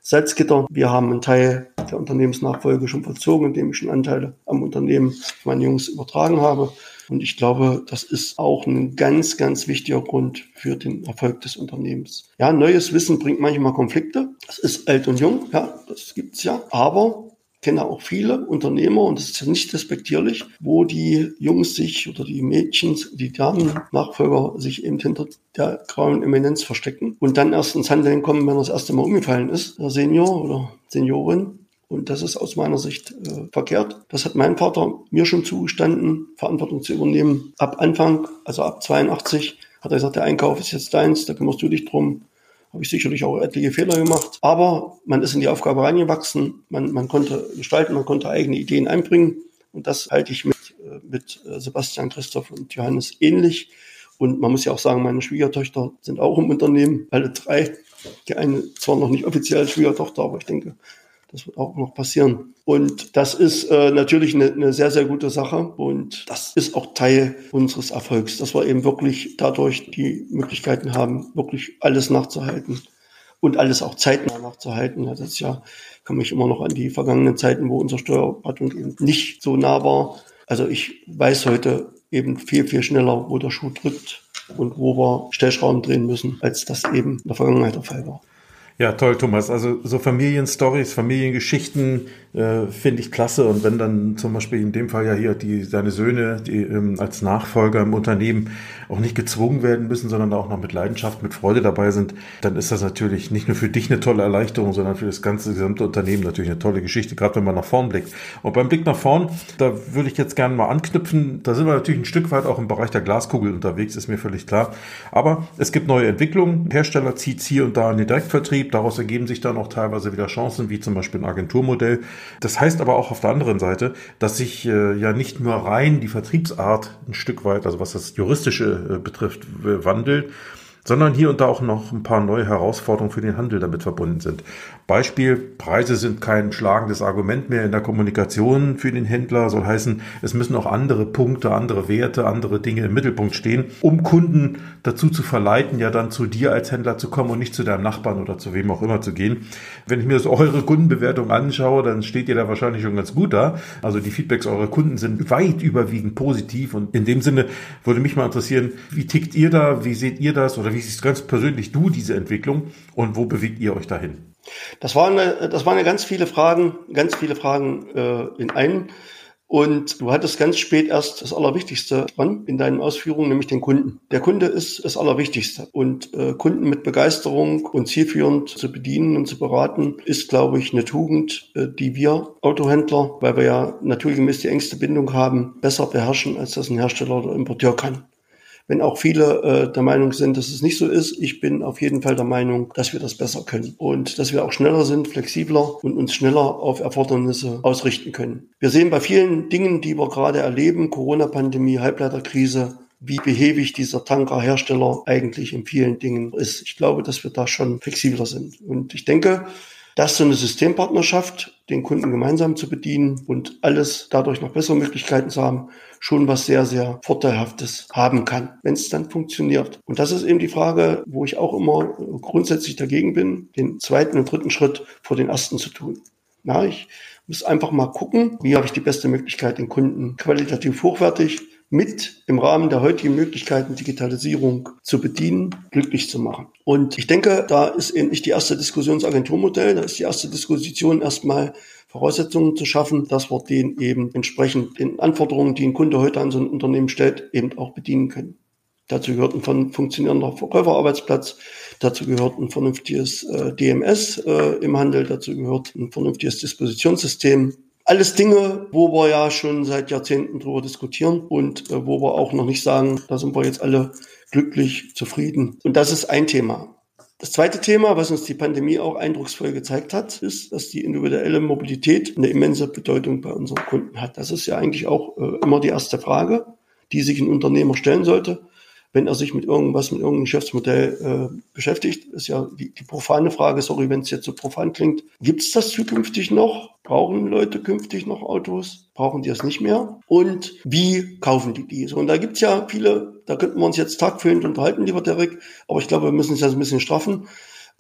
Speaker 1: Salzgitter. Wir haben einen Teil der Unternehmensnachfolge schon vollzogen, indem ich schon Anteile am Unternehmen meinen Jungs übertragen habe. Und ich glaube, das ist auch ein ganz, ganz wichtiger Grund für den Erfolg des Unternehmens. Ja, neues Wissen bringt manchmal Konflikte. Das ist alt und jung, ja, das gibt's ja. Aber kenne auch viele Unternehmer und das ist nicht respektierlich, wo die Jungs sich oder die Mädchen, die Damen, Nachfolger sich eben hinter der grauen Eminenz verstecken und dann erst ins Handeln kommen, wenn er das erste Mal umgefallen ist, der Senior oder Seniorin. Und das ist aus meiner Sicht äh, verkehrt. Das hat mein Vater mir schon zugestanden, Verantwortung zu übernehmen. Ab Anfang, also ab 82, hat er gesagt, der Einkauf ist jetzt deins, da kümmerst du dich drum habe ich sicherlich auch etliche Fehler gemacht. Aber man ist in die Aufgabe reingewachsen, man, man konnte gestalten, man konnte eigene Ideen einbringen. Und das halte ich mit, äh, mit äh, Sebastian, Christoph und Johannes ähnlich. Und man muss ja auch sagen, meine Schwiegertöchter sind auch im Unternehmen, alle drei. Die eine zwar noch nicht offiziell Schwiegertochter, aber ich denke, das wird auch noch passieren. Und das ist äh, natürlich eine, eine sehr, sehr gute Sache. Und das ist auch Teil unseres Erfolgs, dass wir eben wirklich dadurch die Möglichkeiten haben, wirklich alles nachzuhalten und alles auch zeitnah nachzuhalten. Das ist ja, kann mich immer noch an die vergangenen Zeiten, wo unsere Steuerberatung eben nicht so nah war. Also ich weiß heute eben viel, viel schneller, wo der Schuh drückt und wo wir Stellschrauben drehen müssen, als das eben in der Vergangenheit der Fall war.
Speaker 2: Ja, toll, Thomas. Also so Familienstories, Familiengeschichten äh, finde ich klasse. Und wenn dann zum Beispiel in dem Fall ja hier die seine Söhne, die ähm, als Nachfolger im Unternehmen auch nicht gezwungen werden müssen, sondern auch noch mit Leidenschaft, mit Freude dabei sind, dann ist das natürlich nicht nur für dich eine tolle Erleichterung, sondern für das ganze gesamte Unternehmen natürlich eine tolle Geschichte, gerade wenn man nach vorn blickt. Und beim Blick nach vorn, da würde ich jetzt gerne mal anknüpfen. Da sind wir natürlich ein Stück weit auch im Bereich der Glaskugel unterwegs, ist mir völlig klar. Aber es gibt neue Entwicklungen. Hersteller zieht hier und da in den Direktvertrieb. Daraus ergeben sich dann auch teilweise wieder Chancen, wie zum Beispiel ein Agenturmodell. Das heißt aber auch auf der anderen Seite, dass sich äh, ja nicht nur rein die Vertriebsart ein Stück weit, also was das juristische äh, betrifft, wandelt, sondern hier und da auch noch ein paar neue Herausforderungen für den Handel damit verbunden sind. Beispiel, Preise sind kein schlagendes Argument mehr in der Kommunikation für den Händler, soll heißen, es müssen auch andere Punkte, andere Werte, andere Dinge im Mittelpunkt stehen, um Kunden dazu zu verleiten, ja dann zu dir als Händler zu kommen und nicht zu deinem Nachbarn oder zu wem auch immer zu gehen. Wenn ich mir so eure Kundenbewertung anschaue, dann steht ihr da wahrscheinlich schon ganz gut da. Also die Feedbacks eurer Kunden sind weit überwiegend positiv und in dem Sinne würde mich mal interessieren, wie tickt ihr da, wie seht ihr das oder wie siehst ganz persönlich du diese Entwicklung und wo bewegt ihr euch dahin?
Speaker 1: Das waren, das waren ja ganz viele Fragen, ganz viele Fragen äh, in einem. Und du hattest ganz spät erst das Allerwichtigste dran in deinen Ausführungen, nämlich den Kunden. Der Kunde ist das Allerwichtigste. Und äh, Kunden mit Begeisterung und zielführend zu bedienen und zu beraten, ist, glaube ich, eine Tugend, äh, die wir Autohändler, weil wir ja naturgemäß die engste Bindung haben, besser beherrschen, als das ein Hersteller oder Importeur kann wenn auch viele äh, der Meinung sind, dass es nicht so ist. Ich bin auf jeden Fall der Meinung, dass wir das besser können und dass wir auch schneller sind, flexibler und uns schneller auf Erfordernisse ausrichten können. Wir sehen bei vielen Dingen, die wir gerade erleben, Corona-Pandemie, Halbleiterkrise, wie behäbig dieser Tankerhersteller eigentlich in vielen Dingen ist. Ich glaube, dass wir da schon flexibler sind. Und ich denke, dass so eine Systempartnerschaft, den Kunden gemeinsam zu bedienen und alles dadurch noch bessere Möglichkeiten zu haben, schon was sehr, sehr Vorteilhaftes haben kann, wenn es dann funktioniert. Und das ist eben die Frage, wo ich auch immer grundsätzlich dagegen bin, den zweiten und dritten Schritt vor den ersten zu tun. Na, ich muss einfach mal gucken, wie habe ich die beste Möglichkeit, den Kunden qualitativ hochwertig mit im Rahmen der heutigen Möglichkeiten Digitalisierung zu bedienen, glücklich zu machen. Und ich denke, da ist eben nicht die erste Diskussionsagenturmodell, da ist die erste Diskussion erstmal Voraussetzungen zu schaffen, dass wir den eben entsprechend den Anforderungen, die ein Kunde heute an so ein Unternehmen stellt, eben auch bedienen können. Dazu gehört ein funktionierender Verkäuferarbeitsplatz, dazu gehört ein vernünftiges äh, DMS äh, im Handel, dazu gehört ein vernünftiges Dispositionssystem, alles Dinge, wo wir ja schon seit Jahrzehnten drüber diskutieren und äh, wo wir auch noch nicht sagen, da sind wir jetzt alle glücklich, zufrieden. Und das ist ein Thema. Das zweite Thema, was uns die Pandemie auch eindrucksvoll gezeigt hat, ist, dass die individuelle Mobilität eine immense Bedeutung bei unseren Kunden hat. Das ist ja eigentlich auch äh, immer die erste Frage, die sich ein Unternehmer stellen sollte wenn er sich mit irgendwas, mit irgendeinem Geschäftsmodell äh, beschäftigt, ist ja die, die profane Frage, sorry, wenn es jetzt so profan klingt, gibt es das zukünftig noch? Brauchen Leute künftig noch Autos? Brauchen die es nicht mehr? Und wie kaufen die die? So, und da gibt's ja viele, da könnten wir uns jetzt tagfüllend unterhalten, lieber Derek, aber ich glaube, wir müssen es jetzt ein bisschen straffen.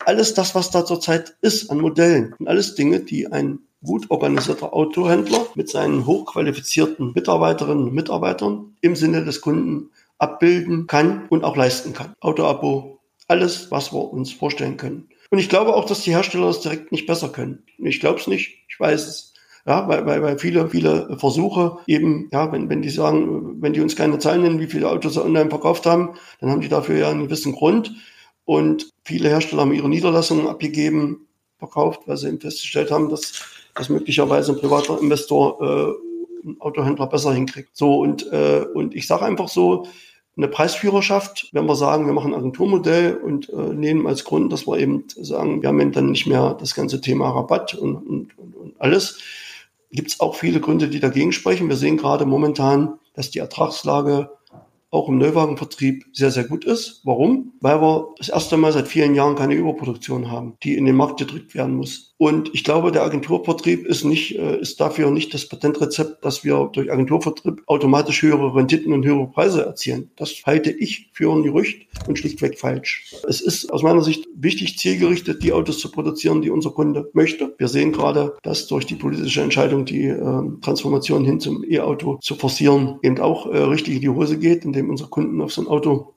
Speaker 1: Alles das, was da zurzeit ist an Modellen und alles Dinge, die ein gut organisierter Autohändler mit seinen hochqualifizierten Mitarbeiterinnen und Mitarbeitern im Sinne des Kunden abbilden kann und auch leisten kann. Autoabo, alles, was wir uns vorstellen können. Und ich glaube auch, dass die Hersteller das direkt nicht besser können. Ich glaube es nicht, ich weiß es. Ja, weil, weil, weil viele, viele Versuche eben, ja, wenn, wenn die sagen, wenn die uns keine Zahlen nennen, wie viele Autos sie online verkauft haben, dann haben die dafür ja einen gewissen Grund. Und viele Hersteller haben ihre Niederlassungen abgegeben, verkauft, weil sie eben festgestellt haben, dass, dass möglicherweise ein privater Investor äh, ein Autohändler besser hinkriegt. So, und, äh, und ich sage einfach so, eine Preisführerschaft, wenn wir sagen, wir machen ein Agenturmodell und äh, nehmen als Grund, dass wir eben sagen, wir haben dann nicht mehr das ganze Thema Rabatt und, und, und, und alles, gibt es auch viele Gründe, die dagegen sprechen. Wir sehen gerade momentan, dass die Ertragslage auch im Neuwagenvertrieb sehr, sehr gut ist. Warum? Weil wir das erste Mal seit vielen Jahren keine Überproduktion haben, die in den Markt gedrückt werden muss. Und ich glaube, der Agenturvertrieb ist nicht, äh, ist dafür nicht das Patentrezept, dass wir durch Agenturvertrieb automatisch höhere Renditen und höhere Preise erzielen. Das halte ich für ein Gerücht und schlichtweg falsch. Es ist aus meiner Sicht wichtig, zielgerichtet die Autos zu produzieren, die unser Kunde möchte. Wir sehen gerade, dass durch die politische Entscheidung, die äh, Transformation hin zum E-Auto zu forcieren, eben auch äh, richtig in die Hose geht, indem unsere Kunden auf so ein Auto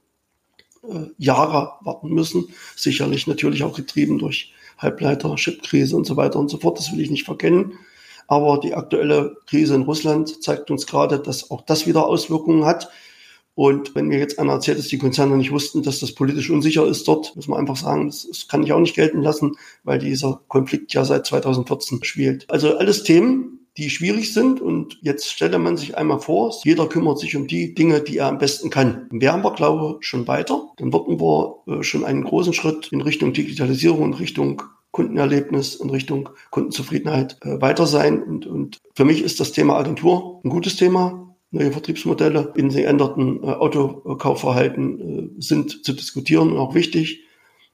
Speaker 1: äh, Jahre warten müssen. Sicherlich natürlich auch getrieben durch Halbleiter, Chipkrise und so weiter und so fort. Das will ich nicht verkennen. Aber die aktuelle Krise in Russland zeigt uns gerade, dass auch das wieder Auswirkungen hat. Und wenn mir jetzt einer erzählt, dass die Konzerne nicht wussten, dass das politisch unsicher ist dort, muss man einfach sagen, das, das kann ich auch nicht gelten lassen, weil dieser Konflikt ja seit 2014 spielt. Also alles Themen, die schwierig sind. Und jetzt stelle man sich einmal vor, jeder kümmert sich um die Dinge, die er am besten kann. Wären wir, glaube ich, schon weiter. Dann würden wir äh, schon einen großen Schritt in Richtung Digitalisierung, in Richtung Kundenerlebnis, in Richtung Kundenzufriedenheit äh, weiter sein. Und, und für mich ist das Thema Agentur ein gutes Thema. Neue Vertriebsmodelle in den geänderten äh, Autokaufverhalten äh, sind zu diskutieren und auch wichtig.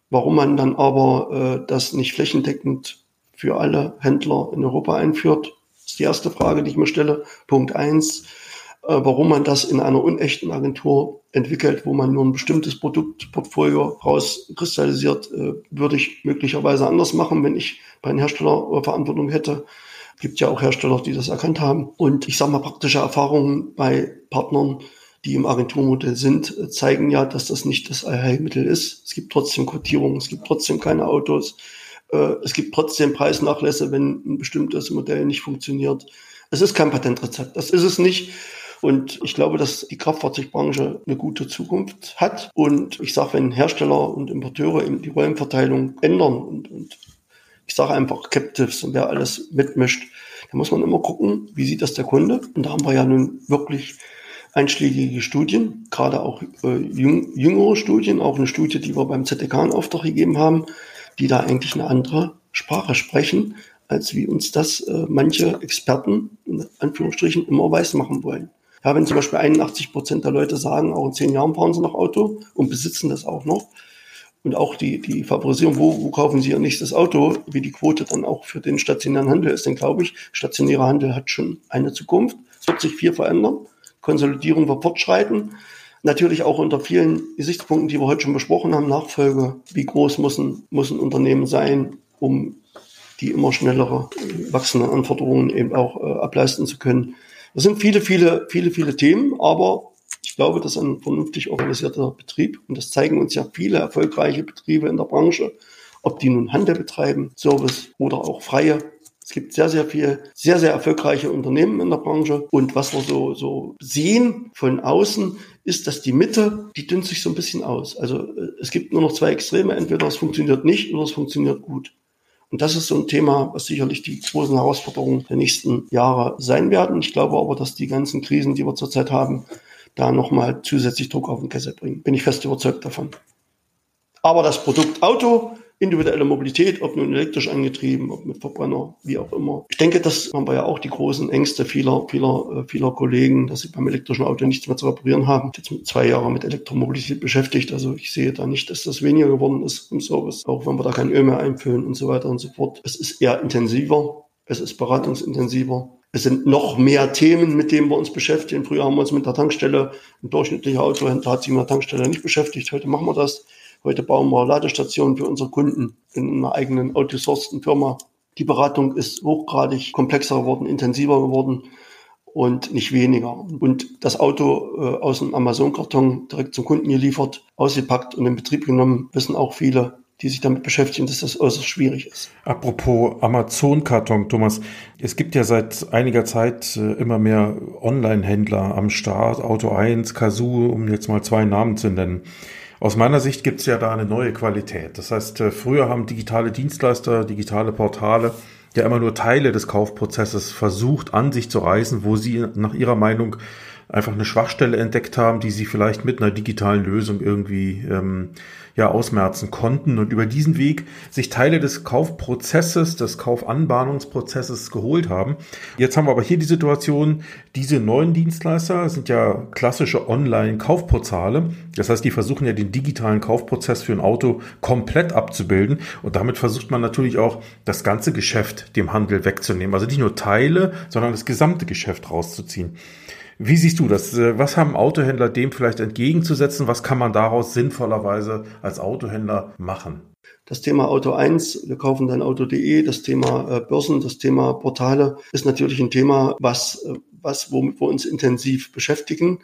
Speaker 1: Warum man dann aber äh, das nicht flächendeckend für alle Händler in Europa einführt, ist die erste Frage, die ich mir stelle. Punkt eins, äh, warum man das in einer unechten Agentur entwickelt, wo man nur ein bestimmtes Produktportfolio rauskristallisiert, äh, würde ich möglicherweise anders machen, wenn ich bei einem Hersteller Verantwortung hätte. Gibt ja auch Hersteller, die das erkannt haben. Und ich sage mal, praktische Erfahrungen bei Partnern, die im Agenturmodell sind, äh, zeigen ja, dass das nicht das Allheilmittel ist. Es gibt trotzdem Quotierungen, es gibt trotzdem keine Autos, äh, es gibt trotzdem Preisnachlässe, wenn ein bestimmtes Modell nicht funktioniert. Es ist kein Patentrezept, das ist es nicht. Und ich glaube, dass die Kraftfahrzeugbranche eine gute Zukunft hat. Und ich sage, wenn Hersteller und Importeure eben die Rollenverteilung ändern und, und ich sage einfach Captives und wer alles mitmischt, da muss man immer gucken, wie sieht das der Kunde. Und da haben wir ja nun wirklich einschlägige Studien, gerade auch äh, jüngere Studien, auch eine Studie, die wir beim ZDK in Auftrag gegeben haben, die da eigentlich eine andere Sprache sprechen, als wie uns das äh, manche Experten in Anführungsstrichen immer weiß machen wollen. Ja, wenn zum Beispiel 81 Prozent der Leute sagen, auch in zehn Jahren fahren sie noch Auto und besitzen das auch noch. Und auch die, die Favorisierung, wo, wo kaufen sie ihr nächstes Auto, wie die Quote dann auch für den stationären Handel ist, dann glaube ich, stationärer Handel hat schon eine Zukunft. Es wird sich viel verändern. Konsolidierung wird fortschreiten. Natürlich auch unter vielen Gesichtspunkten, die wir heute schon besprochen haben, Nachfolge. Wie groß muss ein, muss ein Unternehmen sein, um die immer schnellere wachsenden Anforderungen eben auch äh, ableisten zu können. Das sind viele, viele, viele, viele Themen, aber ich glaube, dass ein vernünftig organisierter Betrieb, und das zeigen uns ja viele erfolgreiche Betriebe in der Branche, ob die nun Handel betreiben, Service oder auch freie es gibt sehr, sehr viel, sehr, sehr erfolgreiche Unternehmen in der Branche. Und was wir so, so sehen von außen, ist, dass die Mitte, die dünnt sich so ein bisschen aus. Also äh, es gibt nur noch zwei Extreme. Entweder es funktioniert nicht oder es funktioniert gut. Und das ist so ein Thema, was sicherlich die großen Herausforderungen der nächsten Jahre sein werden. Ich glaube aber, dass die ganzen Krisen, die wir zurzeit haben, da nochmal zusätzlich Druck auf den Kessel bringen. Bin ich fest überzeugt davon. Aber das Produkt Auto individuelle Mobilität, ob nun elektrisch angetrieben, ob mit Verbrenner, wie auch immer. Ich denke, das haben wir ja auch die großen Ängste vieler, vieler, äh, vieler Kollegen, dass sie beim elektrischen Auto nichts mehr zu reparieren haben. Jetzt mit zwei Jahren mit Elektromobilität beschäftigt. Also ich sehe da nicht, dass das weniger geworden ist im Service, auch wenn wir da kein Öl mehr einfüllen und so weiter und so fort. Es ist eher intensiver. Es ist beratungsintensiver. Es sind noch mehr Themen, mit denen wir uns beschäftigen. Früher haben wir uns mit der Tankstelle, ein durchschnittlicher Autohändler hat sich mit der Tankstelle nicht beschäftigt. Heute machen wir das. Heute bauen wir Ladestationen für unsere Kunden in einer eigenen outgesourcten Firma. Die Beratung ist hochgradig komplexer geworden, intensiver geworden und nicht weniger. Und das Auto äh, aus dem Amazon-Karton direkt zum Kunden geliefert, ausgepackt und in Betrieb genommen, wissen auch viele, die sich damit beschäftigen, dass das äußerst schwierig ist.
Speaker 2: Apropos Amazon-Karton, Thomas, es gibt ja seit einiger Zeit äh, immer mehr Online-Händler am Start, Auto 1, Kazoo, um jetzt mal zwei Namen zu nennen. Aus meiner Sicht gibt es ja da eine neue Qualität. Das heißt, äh, früher haben digitale Dienstleister, digitale Portale ja immer nur Teile des Kaufprozesses versucht an sich zu reißen, wo sie nach ihrer Meinung einfach eine Schwachstelle entdeckt haben, die sie vielleicht mit einer digitalen Lösung irgendwie ähm, ja ausmerzen konnten und über diesen Weg sich Teile des Kaufprozesses, des Kaufanbahnungsprozesses geholt haben. Jetzt haben wir aber hier die Situation, diese neuen Dienstleister sind ja klassische Online-Kaufportale. Das heißt, die versuchen ja den digitalen Kaufprozess für ein Auto komplett abzubilden und damit versucht man natürlich auch das ganze Geschäft dem Handel wegzunehmen. Also nicht nur Teile, sondern das gesamte Geschäft rauszuziehen. Wie siehst du das? Äh, was haben Autohändler dem vielleicht entgegenzusetzen? Was kann man daraus sinnvollerweise als Autohändler machen?
Speaker 1: Das Thema Auto 1, wir kaufen dein Auto.de, das Thema äh, Börsen, das Thema Portale ist natürlich ein Thema, was, äh, was womit wir uns intensiv beschäftigen.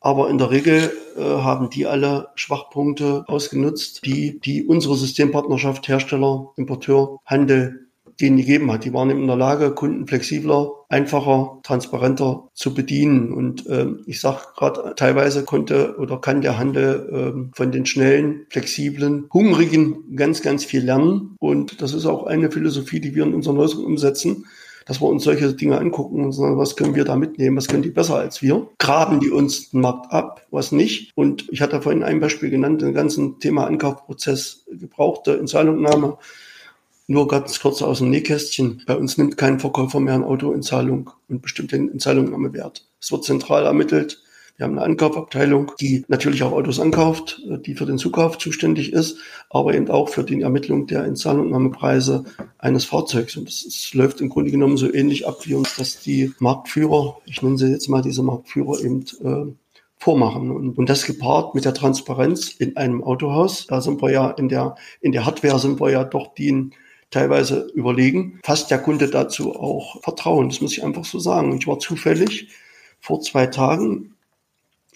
Speaker 1: Aber in der Regel äh, haben die alle Schwachpunkte ausgenutzt, die, die unsere Systempartnerschaft Hersteller, Importeur, Handel denen gegeben hat. Die waren in der Lage, Kunden flexibler, einfacher, transparenter zu bedienen. Und ähm, ich sage gerade, teilweise konnte oder kann der Handel ähm, von den schnellen, flexiblen, hungrigen ganz, ganz viel lernen. Und das ist auch eine Philosophie, die wir in unseren Lösungen umsetzen dass wir uns solche Dinge angucken und sagen, was können wir da mitnehmen, was können die besser als wir? Graben die uns den Markt ab, was nicht? Und ich hatte vorhin ein Beispiel genannt, den ganzen Thema Ankaufprozess, gebrauchte Inzahlungnahme. Nur ganz kurz aus dem Nähkästchen. Bei uns nimmt kein Verkäufer mehr ein Auto in Zahlung und bestimmt den Inzahlungnahmewert. Es wird zentral ermittelt. Wir haben eine Ankaufabteilung, die natürlich auch Autos ankauft, die für den Zukauf zuständig ist, aber eben auch für die Ermittlung der Inzahlungnahmepreise eines Fahrzeugs. Und das, läuft im Grunde genommen so ähnlich ab, wie uns das die Marktführer, ich nenne sie jetzt mal diese Marktführer eben äh, vormachen. Und, und das gepaart mit der Transparenz in einem Autohaus, da sind wir ja in der, in der Hardware sind wir ja doch die teilweise überlegen, fasst der Kunde dazu auch Vertrauen. Das muss ich einfach so sagen. Ich war zufällig vor zwei Tagen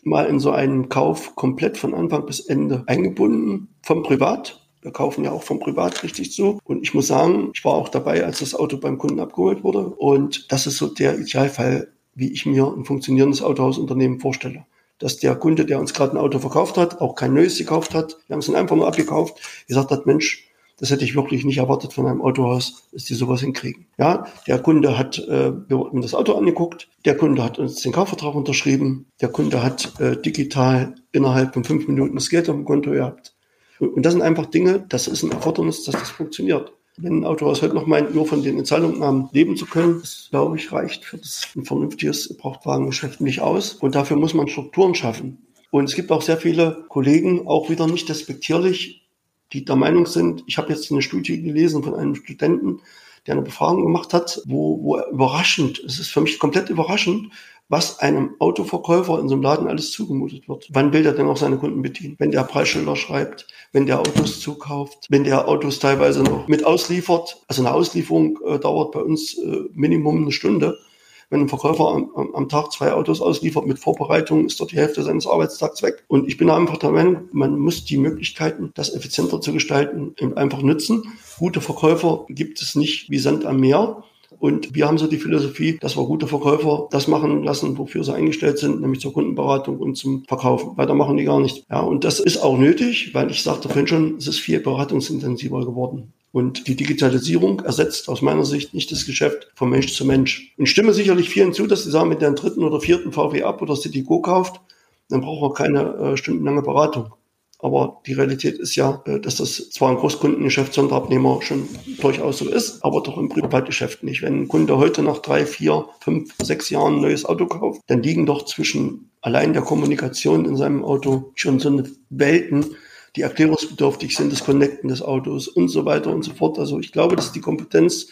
Speaker 1: mal in so einen Kauf komplett von Anfang bis Ende eingebunden vom Privat. Wir kaufen ja auch vom Privat richtig zu. Und ich muss sagen, ich war auch dabei, als das Auto beim Kunden abgeholt wurde. Und das ist so der Idealfall, wie ich mir ein funktionierendes Autohausunternehmen vorstelle dass der Kunde, der uns gerade ein Auto verkauft hat, auch kein neues gekauft hat. Wir haben es einfach nur abgekauft, gesagt hat, Mensch, das hätte ich wirklich nicht erwartet von einem Autohaus, dass die sowas hinkriegen. Ja, der Kunde hat äh, mir das Auto angeguckt, der Kunde hat uns den Kaufvertrag unterschrieben, der Kunde hat äh, digital innerhalb von fünf Minuten das Geld auf dem Konto gehabt. Und das sind einfach Dinge, das ist ein Erfordernis, dass das funktioniert. Wenn ein Autohaus heute noch meint, nur von den Entzahlungnahmen leben zu können, das glaube ich reicht für das ein vernünftiges Gebrauchtwagengeschäft nicht aus. Und dafür muss man Strukturen schaffen. Und es gibt auch sehr viele Kollegen, auch wieder nicht despektierlich, die der Meinung sind, ich habe jetzt eine Studie gelesen von einem Studenten, der eine Befragung gemacht hat, wo, wo überraschend, es ist für mich komplett überraschend, was einem Autoverkäufer in so einem Laden alles zugemutet wird. Wann will der denn auch seine Kunden bedienen? Wenn der Preisschilder schreibt, wenn der Autos zukauft, wenn der Autos teilweise noch mit ausliefert. Also eine Auslieferung äh, dauert bei uns äh, Minimum eine Stunde. Wenn ein Verkäufer am, am, Tag zwei Autos ausliefert mit Vorbereitung, ist dort die Hälfte seines Arbeitstags weg. Und ich bin einfach der Meinung, man muss die Möglichkeiten, das effizienter zu gestalten, einfach nutzen. Gute Verkäufer gibt es nicht wie Sand am Meer. Und wir haben so die Philosophie, dass wir gute Verkäufer das machen lassen, wofür sie eingestellt sind, nämlich zur Kundenberatung und zum Verkaufen. Weiter machen die gar nicht. Ja, und das ist auch nötig, weil ich sagte vorhin schon, es ist viel beratungsintensiver geworden. Und die Digitalisierung ersetzt aus meiner Sicht nicht das Geschäft von Mensch zu Mensch. Und stimme sicherlich vielen zu, dass sie sagen, mit der dritten oder vierten VW ab oder City Go kauft, dann braucht man keine äh, stundenlange Beratung. Aber die Realität ist ja, äh, dass das zwar im Großkundengeschäft Sonderabnehmer schon durchaus so ist, aber doch im Privatgeschäft nicht. Wenn ein Kunde heute nach drei, vier, fünf, sechs Jahren ein neues Auto kauft, dann liegen doch zwischen allein der Kommunikation in seinem Auto schon so eine Welten, die erklärungsbedürftig sind, das Connecten des Autos und so weiter und so fort. Also ich glaube, dass die Kompetenz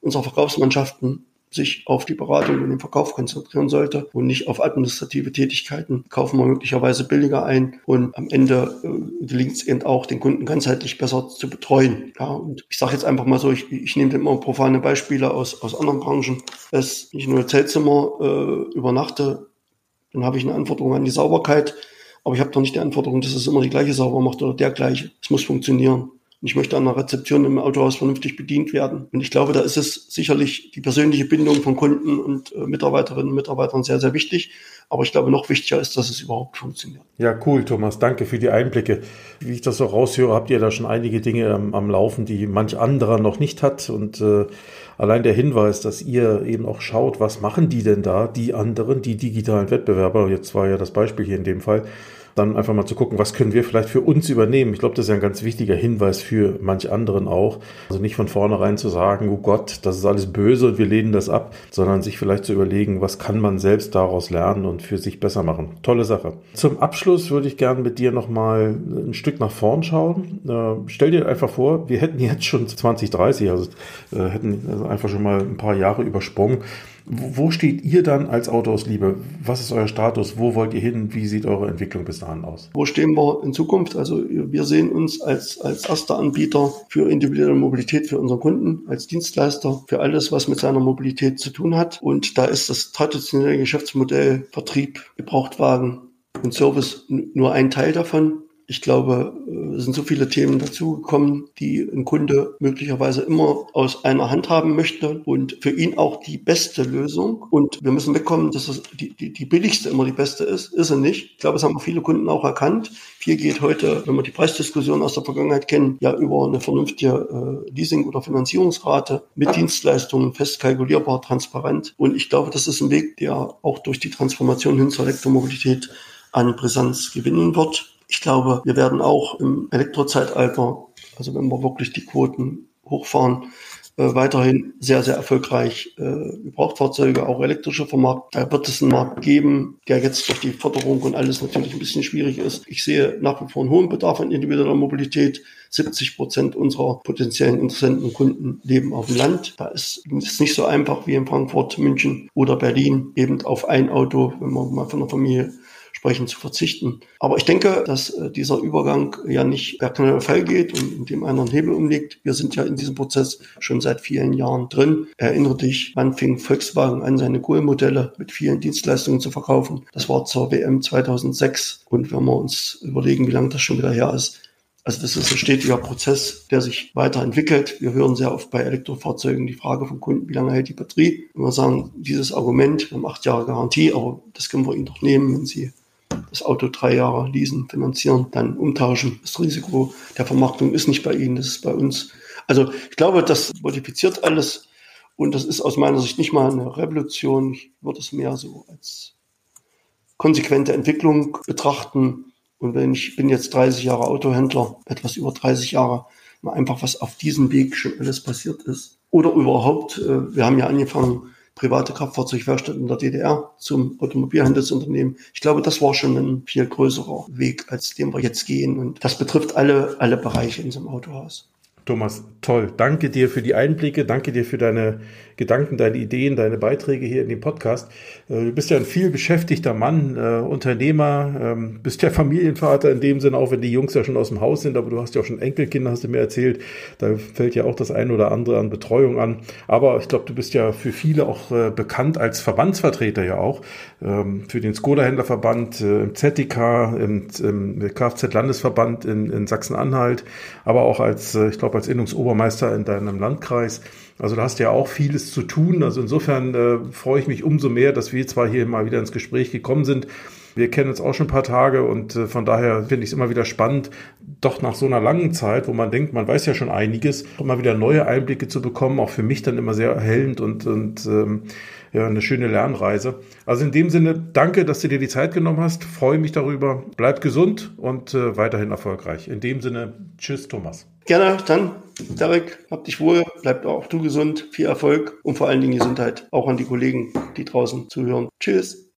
Speaker 1: unserer Verkaufsmannschaften sich auf die Beratung und den Verkauf konzentrieren sollte und nicht auf administrative Tätigkeiten. Kaufen wir möglicherweise billiger ein und am Ende äh, gelingt es eben auch, den Kunden ganzheitlich besser zu betreuen. Ja, und ich sage jetzt einfach mal so, ich, ich nehme immer profane Beispiele aus, aus anderen Branchen. Wenn ich nur Hotelzimmer äh, übernachte, dann habe ich eine Anforderung an die Sauberkeit aber ich habe doch nicht die Anforderung, dass es immer die gleiche sauber macht oder der gleiche. Es muss funktionieren. Ich möchte an der Rezeption im Autohaus vernünftig bedient werden. Und ich glaube, da ist es sicherlich die persönliche Bindung von Kunden und äh, Mitarbeiterinnen und Mitarbeitern sehr, sehr wichtig. Aber ich glaube, noch wichtiger ist, dass es überhaupt funktioniert.
Speaker 2: Ja, cool, Thomas. Danke für die Einblicke. Wie ich das so raushöre, habt ihr da schon einige Dinge am, am Laufen, die manch anderer noch nicht hat. Und äh, allein der Hinweis, dass ihr eben auch schaut, was machen die denn da, die anderen, die digitalen Wettbewerber. Jetzt war ja das Beispiel hier in dem Fall dann einfach mal zu gucken, was können wir vielleicht für uns übernehmen. Ich glaube, das ist ja ein ganz wichtiger Hinweis für manch anderen auch. Also nicht von vornherein zu sagen, oh Gott, das ist alles böse und wir lehnen das ab, sondern sich vielleicht zu überlegen, was kann man selbst daraus lernen und für sich besser machen. Tolle Sache. Zum Abschluss würde ich gerne mit dir nochmal ein Stück nach vorn schauen. Äh, stell dir einfach vor, wir hätten jetzt schon 2030, also äh, hätten also einfach schon mal ein paar Jahre übersprungen. Wo steht ihr dann als Autohausliebe? Was ist euer Status? Wo wollt ihr hin? Wie sieht eure Entwicklung bis dahin aus?
Speaker 1: Wo stehen wir in Zukunft? Also wir sehen uns als, als erster Anbieter für individuelle Mobilität für unseren Kunden, als Dienstleister für alles, was mit seiner Mobilität zu tun hat. Und da ist das traditionelle Geschäftsmodell Vertrieb, Gebrauchtwagen, und Service nur ein Teil davon. Ich glaube, äh, es sind so viele Themen dazugekommen, die ein Kunde möglicherweise immer aus einer Hand haben möchte und für ihn auch die beste Lösung. Und wir müssen wegkommen, dass es die, die, die billigste immer die beste ist. Ist sie nicht. Ich glaube, es haben viele Kunden auch erkannt. Viel geht heute, wenn wir die Preisdiskussion aus der Vergangenheit kennen, ja über eine vernünftige äh, Leasing- oder Finanzierungsrate mit Dienstleistungen fest kalkulierbar, transparent. Und ich glaube, das ist ein Weg, der auch durch die Transformation hin zur Elektromobilität an Brisanz gewinnen wird. Ich glaube, wir werden auch im Elektrozeitalter, also wenn wir wirklich die Quoten hochfahren, äh, weiterhin sehr, sehr erfolgreich äh, Gebrauchtfahrzeuge, auch elektrische vermarkten. Da wird es einen Markt geben, der jetzt durch die Förderung und alles natürlich ein bisschen schwierig ist. Ich sehe nach wie vor einen hohen Bedarf an individueller Mobilität. 70 Prozent unserer potenziellen Interessenten und Kunden leben auf dem Land. Da ist es nicht so einfach wie in Frankfurt, München oder Berlin, eben auf ein Auto, wenn man mal von der Familie entsprechend zu verzichten. Aber ich denke, dass äh, dieser Übergang ja nicht per Knall geht und indem einer einen Hebel umlegt. Wir sind ja in diesem Prozess schon seit vielen Jahren drin. Erinnere dich, wann fing Volkswagen an, seine Kohlmodelle mit vielen Dienstleistungen zu verkaufen? Das war zur WM 2006. Und wenn wir uns überlegen, wie lange das schon wieder her ist, also das ist ein stetiger Prozess, der sich weiterentwickelt. Wir hören sehr oft bei Elektrofahrzeugen die Frage vom Kunden, wie lange hält die Batterie? Und wir sagen, dieses Argument, wir haben acht Jahre Garantie, aber das können wir Ihnen doch nehmen, wenn Sie das Auto drei Jahre leasen, finanzieren, dann umtauschen. Das Risiko der Vermarktung ist nicht bei Ihnen, das ist bei uns. Also ich glaube, das modifiziert alles und das ist aus meiner Sicht nicht mal eine Revolution. Ich würde es mehr so als konsequente Entwicklung betrachten. Und wenn ich bin jetzt 30 Jahre Autohändler, etwas über 30 Jahre, mal einfach was auf diesem Weg schon alles passiert ist. Oder überhaupt, äh, wir haben ja angefangen, private Kraftfahrzeugwerkstatt in der DDR zum Automobilhandelsunternehmen. Ich glaube, das war schon ein viel größerer Weg, als den wir jetzt gehen. Und das betrifft alle, alle Bereiche in so einem Autohaus.
Speaker 2: Thomas, toll. Danke dir für die Einblicke. Danke dir für deine Gedanken, deine Ideen, deine Beiträge hier in dem Podcast. Äh, du bist ja ein viel beschäftigter Mann, äh, Unternehmer, ähm, bist ja Familienvater in dem Sinne, auch wenn die Jungs ja schon aus dem Haus sind, aber du hast ja auch schon Enkelkinder, hast du mir erzählt. Da fällt ja auch das eine oder andere an Betreuung an. Aber ich glaube, du bist ja für viele auch äh, bekannt als Verbandsvertreter ja auch. Ähm, für den Skoda-Händlerverband im ZDK, im, Kfz-Landesverband in Sachsen-Anhalt, aber auch als, ich glaube, als Innungsobermeister in deinem Landkreis. Also da hast du ja auch vieles zu tun. Also insofern äh, freue ich mich umso mehr, dass wir zwar hier mal wieder ins Gespräch gekommen sind. Wir kennen uns auch schon ein paar Tage und äh, von daher finde ich es immer wieder spannend, doch nach so einer langen Zeit, wo man denkt, man weiß ja schon einiges, immer wieder neue Einblicke zu bekommen, auch für mich dann immer sehr erhellend und, und ähm, ja, eine schöne Lernreise. Also in dem Sinne, danke, dass du dir die Zeit genommen hast. Freue mich darüber. Bleib gesund und äh, weiterhin erfolgreich. In dem Sinne, tschüss, Thomas.
Speaker 1: Gerne, dann, Derek, hab dich wohl, bleib auch du gesund, viel Erfolg und vor allen Dingen Gesundheit auch an die Kollegen, die draußen zuhören. Tschüss.